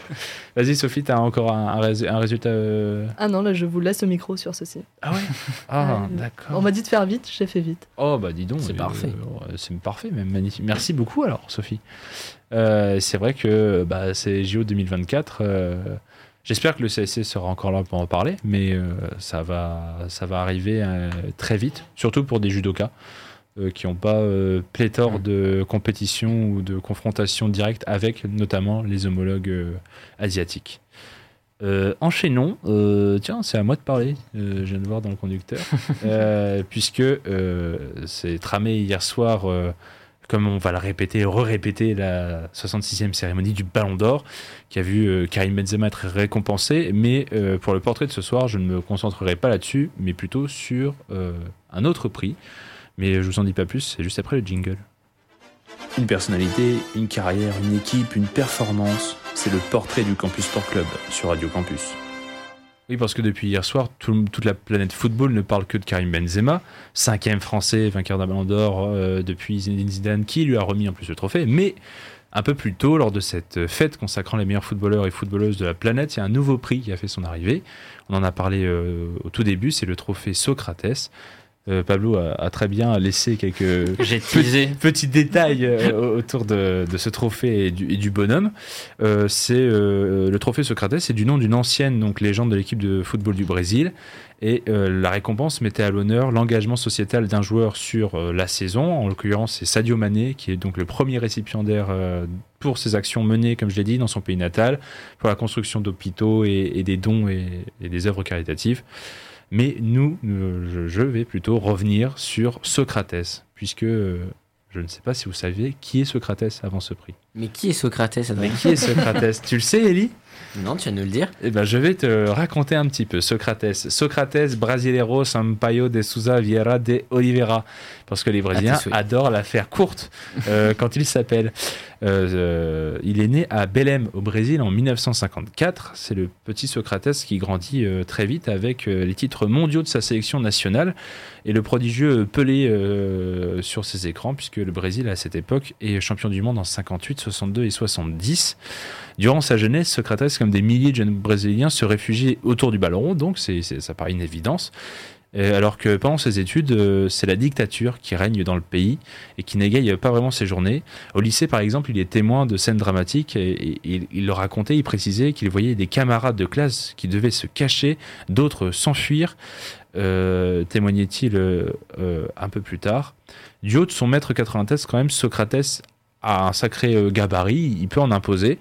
Vas-y Sophie, t'as encore un, un rés- un résultat. euh, Ah non, là, je vous laisse le micro sur ceci. Ah ouais? Ah d'accord. On m'a dit de faire vite, j'ai fait vite. Oh bah dis donc. C'est euh, parfait. euh, c'est parfait, même magnifique. Merci beaucoup alors Sophie. Euh, c'est vrai que bah, c'est JO 2024. euh, J'espère que le CSC sera encore là pour en parler, mais euh, ça, va, ça va arriver euh, très vite, surtout pour des judokas euh, qui n'ont pas euh, pléthore de compétitions ou de confrontations directes avec notamment les homologues euh, asiatiques. Euh, enchaînons. Euh, tiens, c'est à moi de parler. Euh, je viens de voir dans le conducteur. Euh, puisque euh, c'est tramé hier soir, euh, comme on va le répéter, re-répéter, la 66e cérémonie du Ballon d'Or, qui a vu euh, Karim Benzema être récompensé. Mais euh, pour le portrait de ce soir, je ne me concentrerai pas là-dessus, mais plutôt sur euh, un autre prix. Mais je vous en dis pas plus, c'est juste après le jingle. Une personnalité, une carrière, une équipe, une performance, c'est le portrait du Campus Sport Club sur Radio Campus. Oui, parce que depuis hier soir, tout- toute la planète football ne parle que de Karim Benzema, cinquième français vainqueur d'un ballon d'or euh, depuis Zinedine Zidane, qui lui a remis en plus le trophée. Mais un peu plus tôt, lors de cette fête consacrant les meilleurs footballeurs et footballeuses de la planète, il y a un nouveau prix qui a fait son arrivée. On en a parlé euh, au tout début, c'est le trophée Socrates. Euh, Pablo a, a très bien laissé quelques petits détails euh, autour de, de ce trophée et du, et du bonhomme. Euh, c'est le trophée Socrates, c'est du nom d'une ancienne donc légende de l'équipe de football du Brésil. Et la récompense mettait à l'honneur l'engagement sociétal d'un joueur sur la saison. En l'occurrence, c'est Sadio Mané qui est donc le premier récipiendaire pour ses actions menées, comme je l'ai dit, dans son pays natal, pour la construction d'hôpitaux et, et des dons et, et des œuvres caritatives. Mais nous, je, je vais plutôt revenir sur Socrates, puisque euh, je ne sais pas si vous saviez qui est Socrates avant ce prix. Mais qui est Socrates Mais Adrien qui est Socrates? Tu le sais, Ellie Non, tu vas nous le dire. eh ben, je vais te raconter un petit peu. Socrates. Socrates Brasileiro Sampaio de Souza Vieira de Oliveira. Parce que les Brésiliens tes souhaits. adorent la faire courte euh, quand il s'appelle. Euh, euh, il est né à Belém, au Brésil, en 1954. C'est le petit Socrates qui grandit très vite avec les titres mondiaux de sa sélection nationale et le prodigieux Pelé sur ses écrans, puisque le Brésil, à cette époque, est champion du monde en 58, 62 et 70. Durant sa jeunesse, Socrates, comme des milliers de jeunes brésiliens, se réfugient autour du ballon donc c'est, ça paraît une évidence. alors que pendant ses études, euh, c'est la dictature qui règne dans le pays et qui n'égaye pas vraiment ses journées. Au lycée, par exemple, il est témoin de scènes dramatiques et, il le racontait, il précisait qu'il voyait des camarades de classe qui devaient se cacher, d'autres s'enfuir, euh, témoignait-il euh, un peu plus tard. Du haut de son maître 93, quand même, Socrates a un sacré gabarit, il peut en imposer.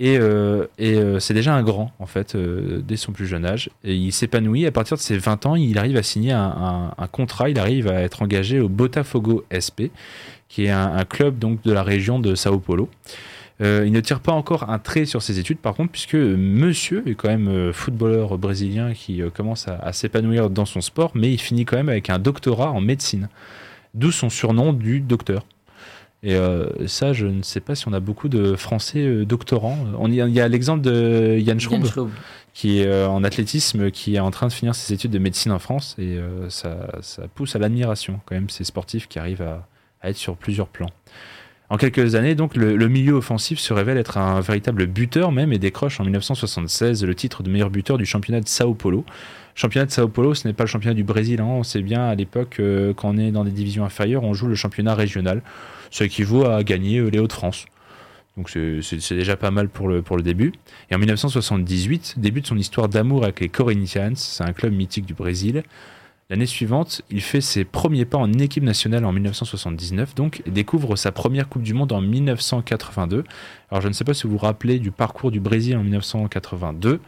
Et, euh, euh, c'est déjà un grand, en fait, euh, dès son plus jeune âge. Et il s'épanouit. À partir de ses 20 ans, il arrive à signer un, contrat. Il arrive à être engagé au Botafogo SP, qui est un, club donc, de la région de Sao Paulo. il ne tire pas encore un trait sur ses études, par contre, puisque monsieur est quand même footballeur brésilien qui commence à s'épanouir dans son sport, mais il finit quand même avec un doctorat en médecine. D'où son surnom du docteur. Et euh, ça, je ne sais pas si on a beaucoup de Français euh, doctorants. On y, il y a l'exemple de Yann Schraub, qui est euh, en athlétisme, qui est en train de finir ses études de médecine en France. Et ça, ça, pousse à l'admiration, quand même, ces sportifs qui arrivent à, être sur plusieurs plans. En quelques années, donc, le, milieu offensif se révèle être un véritable buteur même et décroche en 1976 le titre de meilleur buteur du championnat de Sao Paulo. Championnat de Sao Paulo, ce n'est pas le championnat du Brésil. Hein. On sait bien à l'époque, quand on est dans des divisions inférieures, on joue le championnat régional ça équivaut à gagner euh, les Hauts-de-France. Donc c'est déjà pas mal pour le, pour le début. Et en 1978, débute son histoire d'amour avec les Corinthians, c'est un club mythique du Brésil. L'année suivante, il fait ses premiers pas en équipe nationale en 1979, donc, et découvre sa première Coupe du Monde en 1982. Alors je ne sais pas si vous vous rappelez du parcours du Brésil en 1982,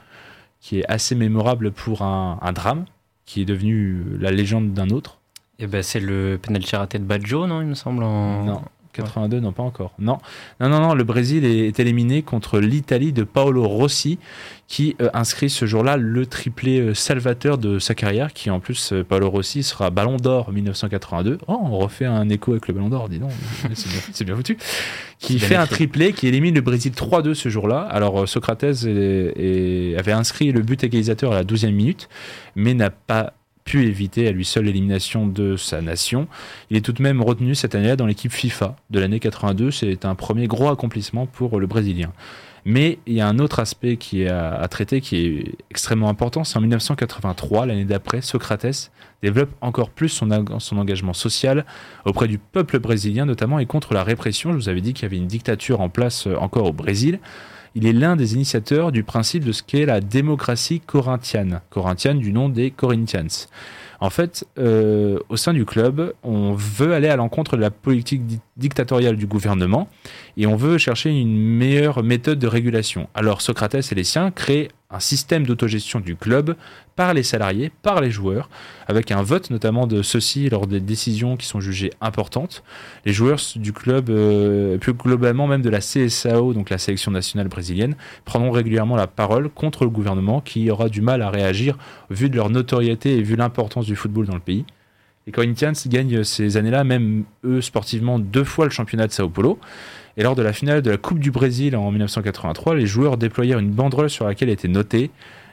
qui est assez mémorable pour un, un drame, qui est devenu la légende d'un autre. Et eh ben c'est le penalty raté de Baggio, non, il me semble en... Non. 82, non pas encore. Non, non, non, non. Le Brésil est, éliminé contre l'Italie de Paolo Rossi, qui euh, inscrit ce jour-là le triplé euh, salvateur de sa carrière, qui en plus, euh, Paolo Rossi sera Ballon d'Or 1982. Oh, on refait un écho avec le Ballon d'Or, dis donc, c'est bien, foutu. Qui fait un triplé, qui élimine le Brésil 3-2 ce jour-là. Alors, Socrates avait inscrit le but égalisateur à la 12e minute, mais n'a pas pu éviter à lui seul l'élimination de sa nation. Il est tout de même retenu cette année-là dans l'équipe FIFA de l'année 82. C'est un premier gros accomplissement pour le Brésilien. Mais il y a un autre aspect qui est à, traiter qui est extrêmement important. C'est en 1983, l'année d'après, Socrates développe encore plus son, engagement social auprès du peuple brésilien, notamment et contre la répression. Je vous avais dit qu'il y avait une dictature en place euh, encore au Brésil il est l'un des initiateurs du principe de ce qu'est la démocratie corinthienne, corinthienne du nom des Corinthians. En fait, euh, au sein du club, on veut aller à l'encontre de la politique dictatoriale du gouvernement et on veut chercher une meilleure méthode de régulation. Alors Socrates et les siens créent un système d'autogestion du club par les salariés, par les joueurs, avec un vote notamment de ceux-ci lors des décisions qui sont jugées importantes. Les joueurs du club, euh, plus globalement même de la CSAO, donc la sélection nationale brésilienne, prendront régulièrement la parole contre le gouvernement qui aura du mal à réagir vu de leur notoriété et vu l'importance du football dans le pays. Les Corinthians gagnent ces années-là, même eux sportivement, deux fois le championnat de Sao Paulo. Et lors de la finale de la Coupe du Brésil en 1983, les joueurs déployèrent une banderole sur laquelle était noté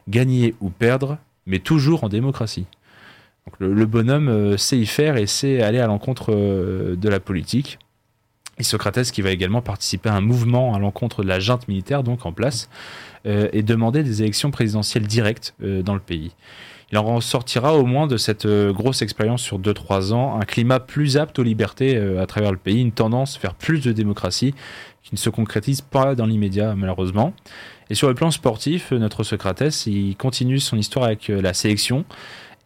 gagner ou perdre, mais toujours en démocratie. Le, bonhomme euh, sait y faire et sait aller à l'encontre euh, de la politique. Et Socrates qui va également participer à un mouvement à l'encontre de la junte militaire donc en place euh, et demander des élections présidentielles directes dans le pays. Il en sortira au moins de cette euh, grosse expérience sur 2-3 ans, un climat plus apte aux libertés euh, à travers le pays, une tendance vers plus de démocratie qui ne se concrétise pas dans l'immédiat malheureusement. Et sur le plan sportif, notre Socrates, il continue son histoire avec euh, la sélection.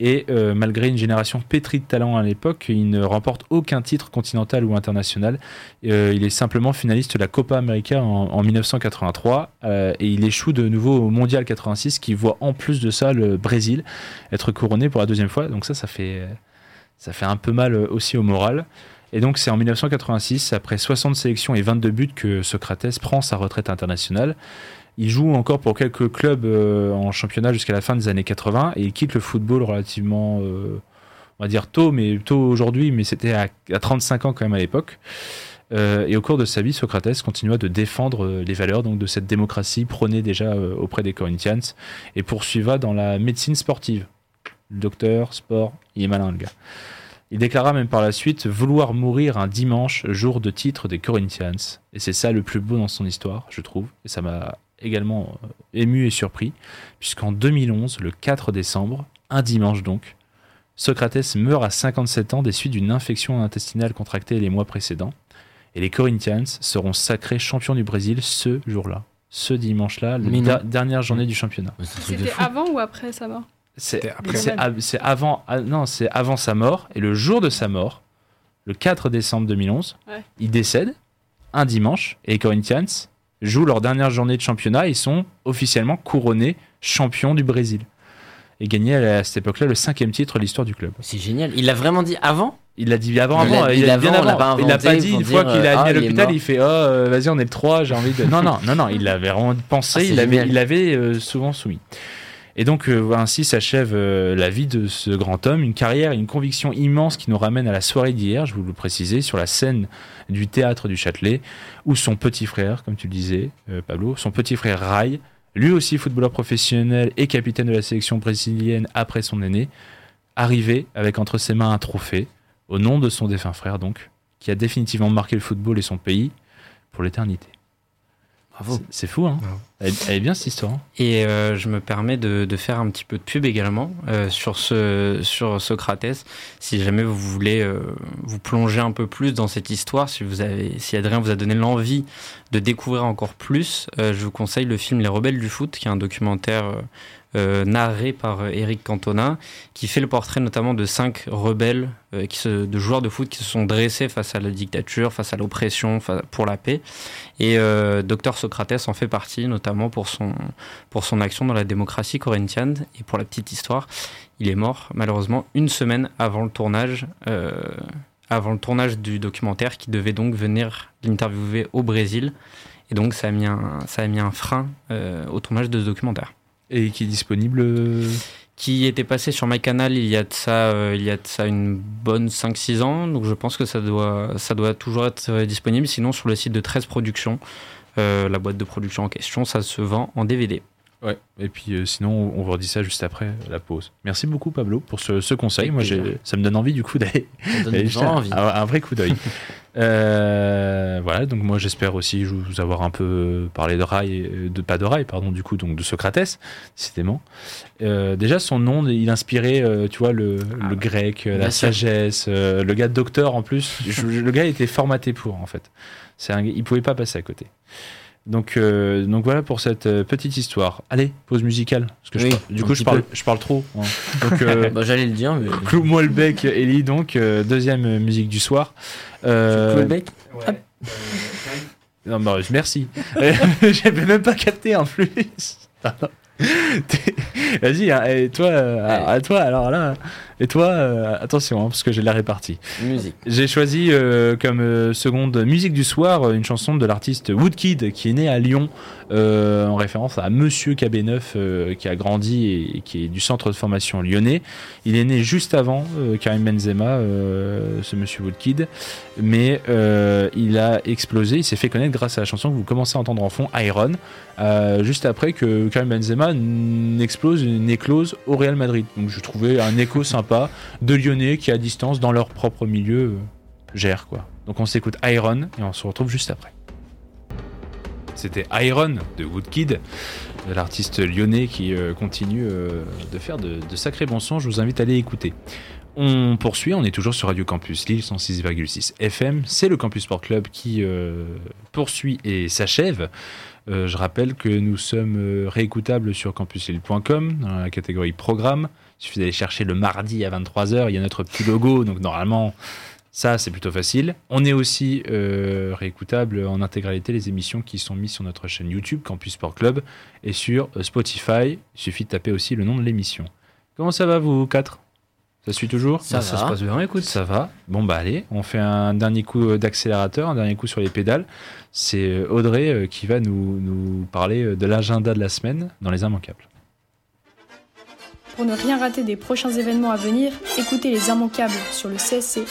Et euh, malgré une génération pétrie de talent à l'époque, il ne remporte aucun titre continental ou international. Euh, il est simplement finaliste de la Copa América en, 1983 euh, et il échoue de nouveau au Mondial 86 qui voit en plus de ça le Brésil être couronné pour la deuxième fois. Donc ça, fait, ça fait un peu mal aussi au moral. Et donc c'est en 1986, après 60 sélections et 22 buts, que Socrates prend sa retraite internationale. Il joue encore pour quelques clubs euh, en championnat jusqu'à la fin des années 80 et il quitte le football relativement, euh, on va dire tôt, mais tôt aujourd'hui, mais c'était à, 35 ans quand même à l'époque. Euh, et au cours de sa vie, Socrates continua de défendre les valeurs de cette démocratie prônée déjà auprès des Corinthians et poursuiva dans la médecine sportive. Docteur, sport, il est malin le gars. Il déclara même par la suite vouloir mourir un dimanche, jour de titre des Corinthians. Et c'est ça le plus beau dans son histoire, je trouve. Et ça m'a également euh, ému et surpris, puisqu'en 2011, le 4 décembre, un dimanche donc, Socrates meurt à 57 ans des suites d'une infection intestinale contractée les mois précédents. Et les Corinthians seront sacrés champions du Brésil ce jour-là, ce dimanche-là, la dernière journée du championnat. C'était avant ou après sa mort? C'est avant, ah, non, c'est avant sa mort. Et le jour de sa mort, le 4 décembre 2011, Ouais. il décède un dimanche. Et les Corinthians jouent leur dernière journée de championnat. Ils sont officiellement couronnés champions du Brésil. Et gagné à, cette époque-là le cinquième titre de l'histoire du club. C'est génial. Il l'a vraiment dit avant? Il l'a dit avant, Il l'a avant, il a dit bien avant, l'a il l'a pas dit une fois qu'il a euh, ah, à est l'hôpital, il fait Oh, euh, vas-y, on est le 3, j'ai envie de. Non, non, non, non, il l'avait vraiment pensé, Ah, il l'avait génial. il l'avait, euh, souvent soumis. Et donc, euh, ainsi s'achève euh, la vie de ce grand homme, une carrière et une conviction immense qui nous ramène à la soirée d'hier, je vous le précisais, sur la scène du théâtre du Châtelet, où son petit frère, comme tu le disais, euh, Pablo, son petit frère Rai, lui aussi footballeur professionnel et capitaine de la sélection brésilienne après son aîné, arrivait avec entre ses mains un trophée, au nom de son défunt frère donc, qui a définitivement marqué le football et son pays pour l'éternité. Bravo. C'est- C'est fou, hein Bravo. elle, elle est bien cette histoire. hein Et euh, je me permets de, de faire un petit peu de pub également euh, sur, ce, sur Socrates. Si jamais vous voulez euh, vous plonger un peu plus dans cette histoire, si, vous avez, si Adrien vous a donné l'envie de découvrir encore plus, euh, je vous conseille le film Les Rebelles du Foot, qui est un documentaire narré par euh, Eric Cantona, qui fait le portrait notamment de cinq rebelles, euh, de joueurs de foot qui se sont dressés face à la dictature, face à l'oppression, pour la paix. Et euh, Docteur Socrates en fait partie, notamment pour son, pour son action dans la démocratie corinthienne. Et pour la petite histoire, il est mort malheureusement une semaine avant le tournage, euh, avant le tournage du documentaire qui devait donc venir l'interviewer au Brésil. Et donc ça a mis un, ça a mis un frein euh, au tournage de ce documentaire. Et qui est disponible. euh, Qui était passé sur MyCanal il y a de ça, euh, il y a de ça une bonne 5-6 ans. Donc je pense que ça doit, ça doit toujours être disponible. Sinon sur le site de 13 Productions, euh, la boîte de production en question, ça se vend en DVD. Ouais. Et puis euh, sinon, on vous redit ça juste après la pause. Merci beaucoup, Pablo, pour ce, ce conseil. Moi, ça me donne envie du coup d'aller un, un vrai coup d'œil. Euh, voilà, donc moi j'espère aussi vous avoir un peu parlé de Rai, de pas de Rai, pardon, du coup, donc de Socrates, décidément. Euh, déjà, son nom, il inspirait, euh, tu vois, le, le grec, euh, Bien la sûr. sagesse, euh, le gars de docteur en plus. Je- le gars était formaté pour, en fait. Un, il pouvait pas passer à côté. Donc, euh, donc voilà pour cette euh, petite histoire. Allez, pause musicale. Parce que je Oui, par- du coup, je parle, peu. je parle trop. hein. Donc, euh, Bah, J'allais le dire, mais. Clou-moi le bec, Ellie, donc, euh, deuxième musique du soir. Euh, Clou le bec non, bah, merci. J'avais même pas capté en plus. Vas-y, hein, et toi, à toi, alors là, et toi, euh, attention, hein, parce que j'ai la répartie. Musique. J'ai choisi euh, comme euh, seconde musique du soir une chanson de l'artiste Woodkid qui est né à Lyon en référence à Monsieur KB9 euh, qui a grandi et, et qui est du centre de formation lyonnais. Il est né juste avant Karim Benzema, ce Monsieur Woodkid, mais il a explosé, il s'est fait connaître grâce à la chanson que vous commencez à entendre en fond, Iron, juste après que Karim Benzema n'explose, n'éclose au Real Madrid. Donc je trouvais un écho sympa de Lyonnais qui à distance dans leur propre milieu euh, gèrent quoi. Donc on s'écoute Iron et on se retrouve juste après. C'était Iron de Woodkid, de l'artiste lyonnais qui euh, continue euh, de faire de, de sacrés bons sons. Je vous invite à aller écouter. On poursuit, on est toujours sur Radio Campus Lille 106,6 FM. C'est le Campus Sport Club qui euh, poursuit et s'achève. Euh, je rappelle que nous sommes euh, réécoutables sur campuslille.com dans la catégorie programme. Il suffit d'aller chercher le mardi à 23h. Il y a notre petit logo, donc normalement, ça c'est plutôt facile. On est aussi euh, réécoutable en intégralité les émissions qui sont mises sur notre chaîne YouTube Campus Sport Club et sur euh, Spotify. Il suffit de taper aussi le nom de l'émission. Comment ça va vous quatre? Ça suit toujours? Ça ça va. se passe bien, écoute. ça va. Bon bah allez, on fait un dernier coup d'accélérateur, un dernier coup sur les pédales. C'est euh, Audrey euh, qui va nous, nous parler euh, de l'agenda de la semaine dans les immanquables. Pour ne rien rater des prochains événements à venir, écoutez les immanquables sur le CSC.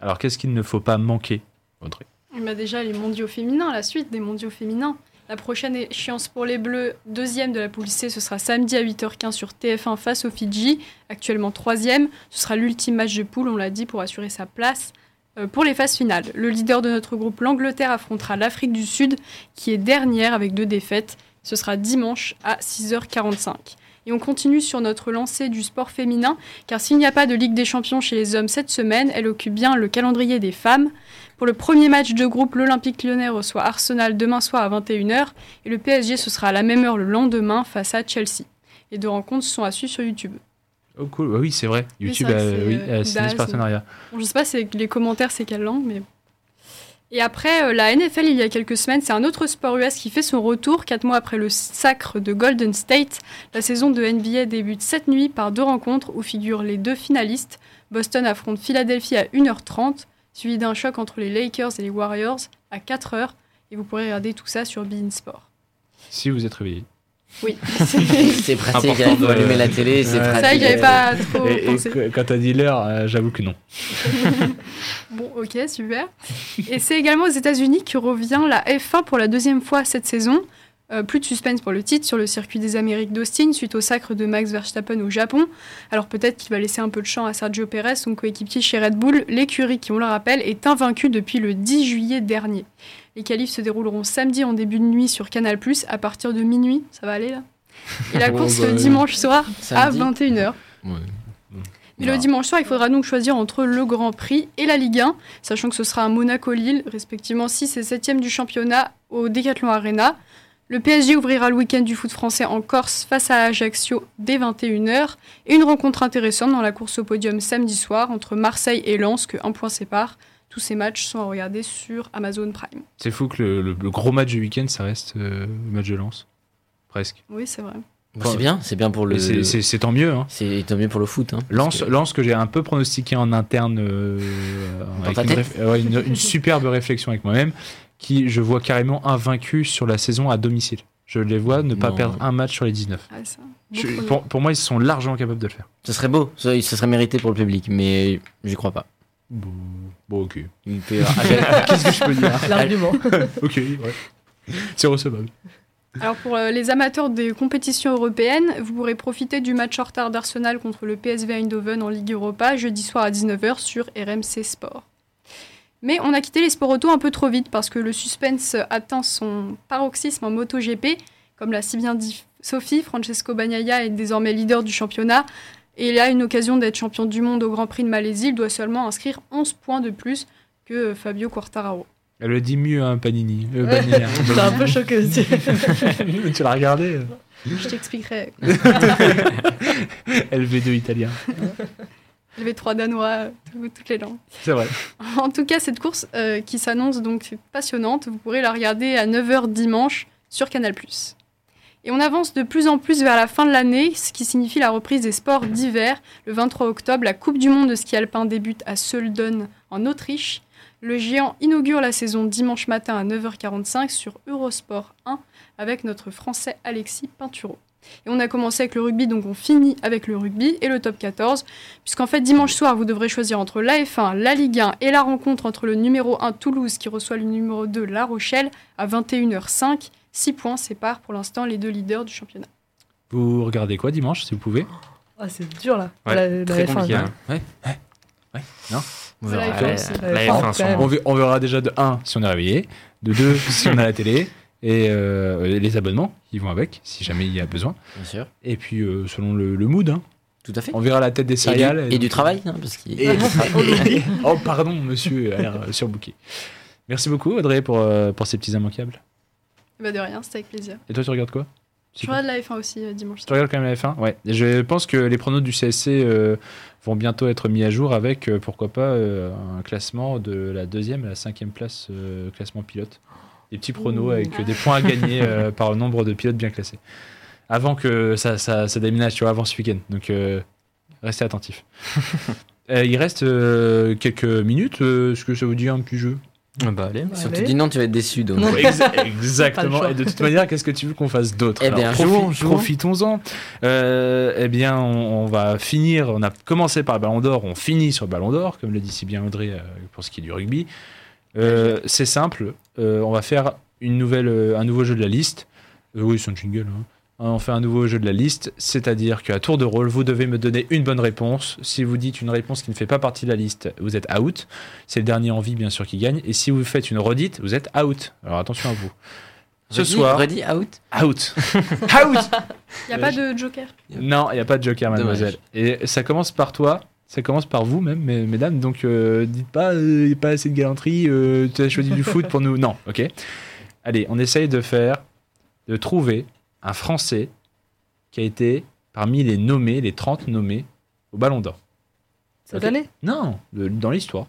Alors qu'est-ce qu'il ne faut pas manquer, Audrey? Bah déjà, les mondiaux féminins, la suite des mondiaux féminins. La prochaine échéance pour les Bleus, deuxième de la poule C, ce sera samedi à 8h15 sur TF1 face aux Fidji, actuellement troisième. Ce sera l'ultime match de poule, on l'a dit, pour assurer sa place euh, pour les phases finales. Le leader de notre groupe, l'Angleterre, affrontera l'Afrique du Sud, qui est dernière avec deux défaites. Ce sera dimanche à 6h45. Et on continue sur notre lancée du sport féminin, car s'il n'y a pas de Ligue des Champions chez les hommes cette semaine, elle occupe bien le calendrier des femmes. Pour le premier match de groupe, l'Olympique lyonnais reçoit Arsenal demain soir à 21h, et le PSG ce sera à la même heure le lendemain face à Chelsea. Les deux rencontres sont à suivre sur YouTube. Oh cool, Bah oui c'est vrai. YouTube a, oui, euh, a signé ce partenariat. Bon, je sais pas les commentaires c'est quelle langue, mais. Et après, euh, la NFL, il y a quelques semaines, c'est un autre sport US qui fait son retour. Quatre mois après le sacre de Golden State, la saison de NBA débute cette nuit par deux rencontres où figurent les deux finalistes. Boston affronte Philadelphie à 1h30, suivi d'un choc entre les Lakers et les Warriors à 4h. Et vous pourrez regarder tout ça sur Bein Sport. Si vous êtes réveillé. Oui. C'est pratique, Important il faut de- allumer la télé, c'est Ouais. pratique. Que j'avais pas trop Et, et pensé. que- quand t'as dit l'heure, euh, j'avoue que non. Bon, ok, super. Et c'est également aux États-Unis que revient la F1 pour la deuxième fois cette saison. Euh, plus de suspense pour le titre sur le circuit des Amériques d'Austin suite au sacre de Max Verstappen au Japon. Alors peut-être qu'il va laisser un peu de champ à Sergio Perez, son coéquipier chez Red Bull. L'écurie, qui on le rappelle, est invaincue depuis le 10 juillet dernier. Les qualifs se dérouleront samedi en début de nuit sur Canal+, à partir de minuit. Ça va aller là? Et la course bah, le dimanche soir à samedi. 21h. Ouais. Mais le dimanche soir, il faudra donc choisir entre le Grand Prix et la Ligue 1, sachant que ce sera à Monaco-Lille, respectivement 6 et 7e du championnat au Decathlon Arena. Le PSG ouvrira le week-end du foot français en Corse face à Ajaccio dès 21h. Et une rencontre intéressante dans la course au podium samedi soir entre Marseille et Lens, que un point sépare. Tous ces matchs sont à regarder sur Amazon Prime. C'est fou que le, le- le gros match du week-end, ça reste euh, le match de lance. Presque. Oui, c'est vrai. Bah, c'est bien, c'est bien pour le. C'est- tant mieux. Hein. C'est tant mieux pour le foot. Hein, Lance, que- Lance que j'ai un peu pronostiqué en interne euh, avec ta une, tête réf- ouais, une- une superbe réflexion avec moi-même, qui je vois carrément invaincu sur la saison à domicile. Je les vois ne pas Non. perdre un match sur les 19. Ah, ça. Je- pour, pour moi, ils sont largement capables de le faire. Ce serait beau, ça, ça serait mérité pour le public, mais j'y crois pas. Bon, bon, ok. Peut- Qu'est-ce que je peux dire L'argument. Ok, ouais. C'est recevable. Alors pour euh, les amateurs des compétitions européennes, vous pourrez profiter du match en retard d'Arsenal contre le PSV Eindhoven en Ligue Europa jeudi soir à 19h sur RMC Sport. Mais on a quitté les sports auto un peu trop vite parce que le suspense atteint son paroxysme en MotoGP. Comme l'a si bien dit Sophie, Francesco Bagnaia est désormais leader du championnat et il a une occasion d'être champion du monde au Grand Prix de Malaisie. Il doit seulement inscrire 11 points de plus que euh, Fabio Quartararo. Elle le dit mieux, hein, Panini. Euh, Bagnaia. J'étais un peu choqué aussi. tu l'as regardé Je t'expliquerai. LV2 italien. Avait trois Danois, tout- toutes les langues. C'est vrai. En tout cas, cette course euh, qui s'annonce donc passionnante, vous pourrez la regarder à 9h dimanche sur Canal+. Et on avance de plus en plus vers la fin de l'année, ce qui signifie la reprise des sports d'hiver. Le 23 octobre, la Coupe du monde de ski alpin débute à Sölden, en Autriche. Le géant inaugure la saison dimanche matin à 9h45 sur Eurosport 1 avec notre Français Alexis Pinturo. Et on a commencé avec le rugby, donc on finit avec le rugby et le top 14, puisqu'en fait dimanche soir, vous devrez choisir entre la F1, la Ligue 1 et la rencontre entre le numéro 1 Toulouse qui reçoit le numéro 2 La Rochelle à 21h05. 6 points séparent pour l'instant les deux leaders du championnat. Vous regardez quoi dimanche, si vous pouvez? Ah, c'est dur là. Ouais, la, la très F1, compliqué. quoi. hein. Ouais, ouais, ouais. Non? On verra. La Ouais, F1 quand sûrement. même. on, ve- on verra déjà de 1 si on est réveillé, de 2 si on a la télé, et euh, les abonnements qui vont avec, si jamais il y a besoin. Bien sûr. Et puis euh, selon le, le mood, hein. Tout à fait. on verra la tête des Et céréales. du, et du travail, hein, parce qu'il Et- oh pardon, monsieur a l'air euh, surbooké. Merci beaucoup Audrey pour, euh, pour ces petits immanquables. Bah de rien, c'était avec plaisir. Et toi tu regardes quoi? Je regarde la F1 aussi euh, dimanche Tu regardes quand même la F1 Ouais. Et Je pense que les pronos du CSC euh, vont bientôt être mis à jour avec, euh, pourquoi pas, euh, un classement de la deuxième à la cinquième place, euh, classement pilote. Des petits pronos avec euh, des points à gagner euh, par le nombre de pilotes bien classés. Avant que ça, ça, ça déménage, tu vois, avant ce week-end. Donc, euh, restez attentifs. Euh, il reste euh, quelques minutes. euh, Est-ce que ça vous dit un petit jeu? Ah Bah allez. Si on te dit non, tu vas être déçu. Donc. Ex- le Exactement. Et de toute manière, qu'est-ce que tu veux qu'on fasse d'autre? Eh bien, profi-. Profitons-en. Euh, eh bien, on, on va finir. On a commencé par le Ballon d'Or. On finit sur le Ballon d'Or, comme le dit si bien Audrey euh, pour ce qui est du rugby. Euh, c'est simple. Euh, on va faire une nouvelle, euh, un nouveau jeu de la liste. Euh, oui, c'est un jingle. hein. On fait un nouveau jeu de la liste, c'est-à-dire qu'à tour de rôle, vous devez me donner une bonne réponse. Si vous dites une réponse qui ne fait pas partie de la liste, vous êtes out. C'est le dernier en vie, bien sûr, qui gagne. Et si vous faites une redite, vous êtes out. Alors attention à vous. Ce Redis- soir, Redis, out. out. out Il n'y a pas de joker. Non, il n'y a pas de joker, Dommage. mademoiselle. Et ça commence par toi. Ça commence par vous même, mes- mesdames. Donc, euh, dites pas, il n'y a pas assez de galanterie. euh, tu as choisi du foot pour nous. Non, ok. Allez, on essaye de faire, de trouver un Français qui a été parmi les nommés, les 30 nommés au Ballon d'Or. Cette Ok. année? Non, de- dans l'histoire.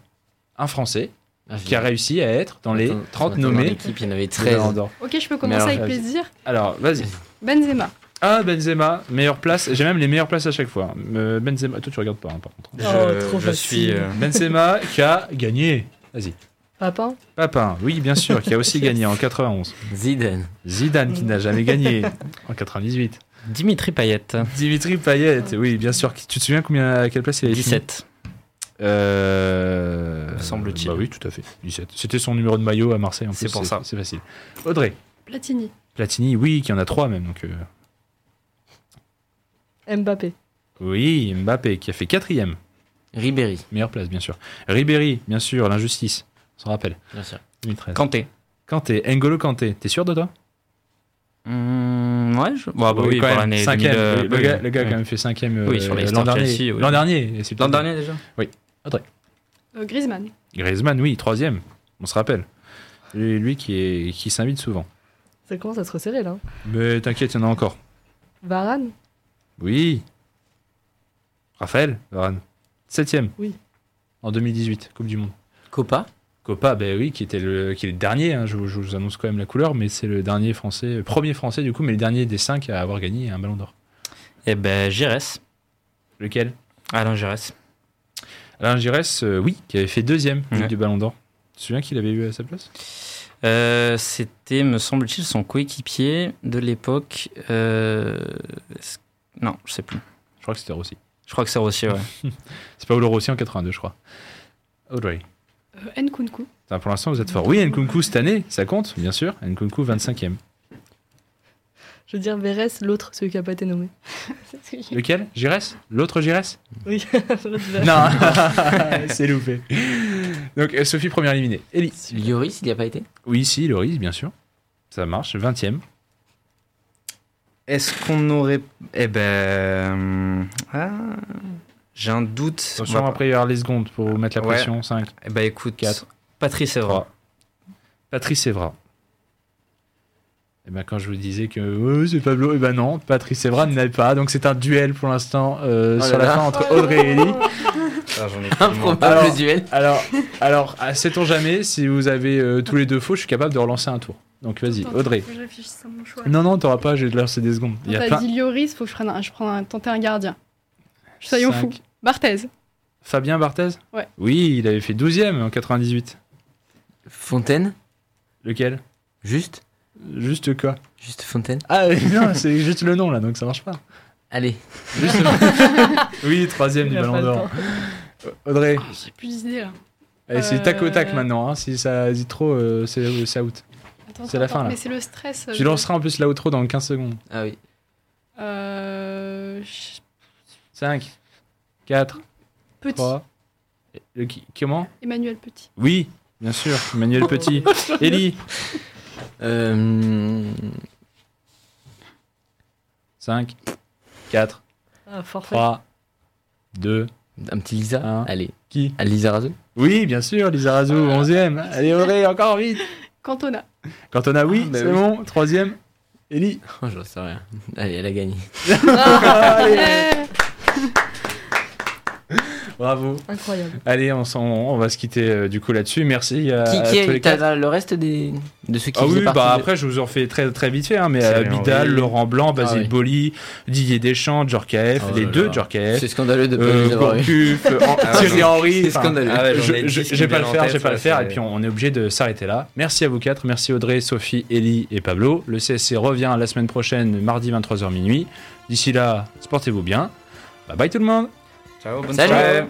Un Français Ah, qui a réussi à être dans les Attends, 30 attends, Dans nommés l'équipe, il y en avait du 13. Ballon d'Or. Ok, je peux commencer alors, avec plaisir. Alors, vas-y. Benzema. Ah, Benzema, meilleure place. J'ai même les meilleures places à chaque fois. Euh, Benzema, toi tu regardes pas, hein, par contre. Je, Oh, trop je suis. euh, Benzema qui a gagné. Vas-y. Papin Papin, oui, bien sûr, qui a aussi gagné en 91. Zidane. Zidane qui n'a jamais gagné en 98. Dimitri Payet. Dimitri Payet, oui, bien sûr. Tu te souviens combien à quelle place il a fini 17. Euh... Semble-t-il. Bah oui, tout à fait. 17. C'était son numéro de maillot à Marseille en C'est pour ça. C'est facile. Audrey. Platini. Platini, oui, qui en a trois même. Donc, euh, Mbappé. Oui, Mbappé qui a fait quatrième. Ribéry, Meilleure place, bien sûr. Ribéry, bien sûr, l'injustice. On s'en rappelle. bien sûr. 2013. Kanté. Kanté, N'Golo Kanté. T'es sûr de toi? Hum, ouais, je... bon, bah oui, quand pour l'année. 2000, euh, le, oui, gars, le gars a oui. quand même fait cinquième Oui, euh, sur les l'an dernier. Oui. L'an dernier. L'an dernier déjà Euh, Griezmann. Griezmann, oui, troisième. On se rappelle. Lui, lui qui, est, qui s'invite souvent. Ça commence à se resserrer là. hein. Mais t'inquiète, il y en a encore. Varane Oui. Raphaël Varane. Septième. Oui. En 2018, Coupe du Monde. Copa, Copa, ben oui, qui était le, qui est le dernier. hein, je, vous- je vous annonce quand même la couleur, mais c'est le dernier français, euh, premier français du coup, mais le dernier des cinq à avoir gagné un Ballon d'Or. Eh ben, Giresse. Lequel? Alain Giresse. Alain Giresse, euh, oui, qui avait fait deuxième Ouais. du Ballon d'Or. Tu te souviens qu'il avait eu à sa place? Euh, C'était, me semble-t-il, son coéquipier de l'époque. euh, Non, je sais plus. Je crois que c'était Rossi. Je crois que c'est Rossi, ouais. C'est Paolo Rossi en 82, je crois. Audrey. Euh, Nkunku. Enfin, pour l'instant, vous êtes fort. Oui, Nkunku cette année, ça compte, bien sûr. Nkunku 25e. Je veux dire Vérès, l'autre, celui qui n'a pas été nommé. Lequel? Giresse? L'autre Giresse? Oui. Non, c'est loupé. Donc, Sophie, première éliminée. Ellie. Lloris, il n'y a pas été? Oui, si, Loris, bien sûr. Ça marche, 20e. Est-ce qu'on aurait. Eh ben. ah, J'ai un doute. Attention, Bah, après, il y aura les secondes pour vous mettre la Ouais. pression. 5, Eh ben, écoute. Quatre. Patrice Evra. 3. Patrice Evra. Et ben quand je vous disais que euh, c'est Pablo, et ben non, Patrice Evra n'est pas. Donc c'est un duel pour l'instant euh, Oh là sur la là. fin entre Audrey et Ellie. Ah, Improbable Alors- duel. Alors, alors sait-on jamais, si vous avez euh, tous les deux faux, je suis capable de relancer un tour. Donc vas-y, Attends, Audrey. faut que Je réfléchisse à mon choix. Non, non, t'auras pas, je vais te lancer des secondes. Il y a t'as plein. dit Lloris, faut que je prenne un, je prends un, tenter un gardien. Soyons Cinq. fous. Barthez. Fabien Barthez Ouais. Oui, il avait fait 12ème en 98. Fontaine Lequel? Juste? Juste quoi? Juste Fontaine Ah non, c'est juste le nom là, donc ça marche pas. Allez. Juste le- Oui, troisième Il du a Ballon pas le d'Or. Audrey, Oh, J'ai plus d'idées là. c'est tac au tac Euh. maintenant. hein. Si ça hésite trop, euh, c'est c'est out. Attends, C'est la attends, fin, là. Mais c'est le stress. Tu lanceras en plus l'outro dans 15 secondes. Ah oui. Euh, je- 5, 4, Petit. 3. Le, qui- comment? Emmanuel Petit. Oui, bien sûr, Emmanuel Petit. Ellie, Euh, 5, 4, Ah, forfait. 3, 2. Un petit Lisa Un. Allez. Qui À Lisa Razou Oui, bien sûr, Lisa Razou, 11ème. Allez, Audrey, encore vite. Cantona. Quand on a oui, Ah, bah c'est oui. bon. Troisième, Ellie. Oh, j'en sais rien. Allez, elle a gagné. Yeah. Bravo. Incroyable. Allez, on, s'en- on va se quitter euh, du coup là-dessus. Merci à, Qui, à qui tous les est, quatre. t'as le reste des, de ceux qui Ah oui, bah de- après je vous en refais très très vite fait, hein, mais euh, Bidal. Laurent Blanc, Basile oui. Boli, Didier Deschamps, Djorkaeff, Oh les là deux là. Djorkaeff, C'est scandaleux de pas euh. Gourcuff, euh, en- Ah Thierry. Henry. C'est scandaleux. Ah ouais, je, qui vais pas le faire, je vais pas le faire, et puis on est obligé de s'arrêter là. Merci à vous quatre, merci Audrey, Sophie, Ellie et Pablo. Le CSC revient la semaine prochaine, mardi 23h minuit. D'ici là, portez-vous bien. Bye bye tout le monde. Ciao, bonne Salut. soirée.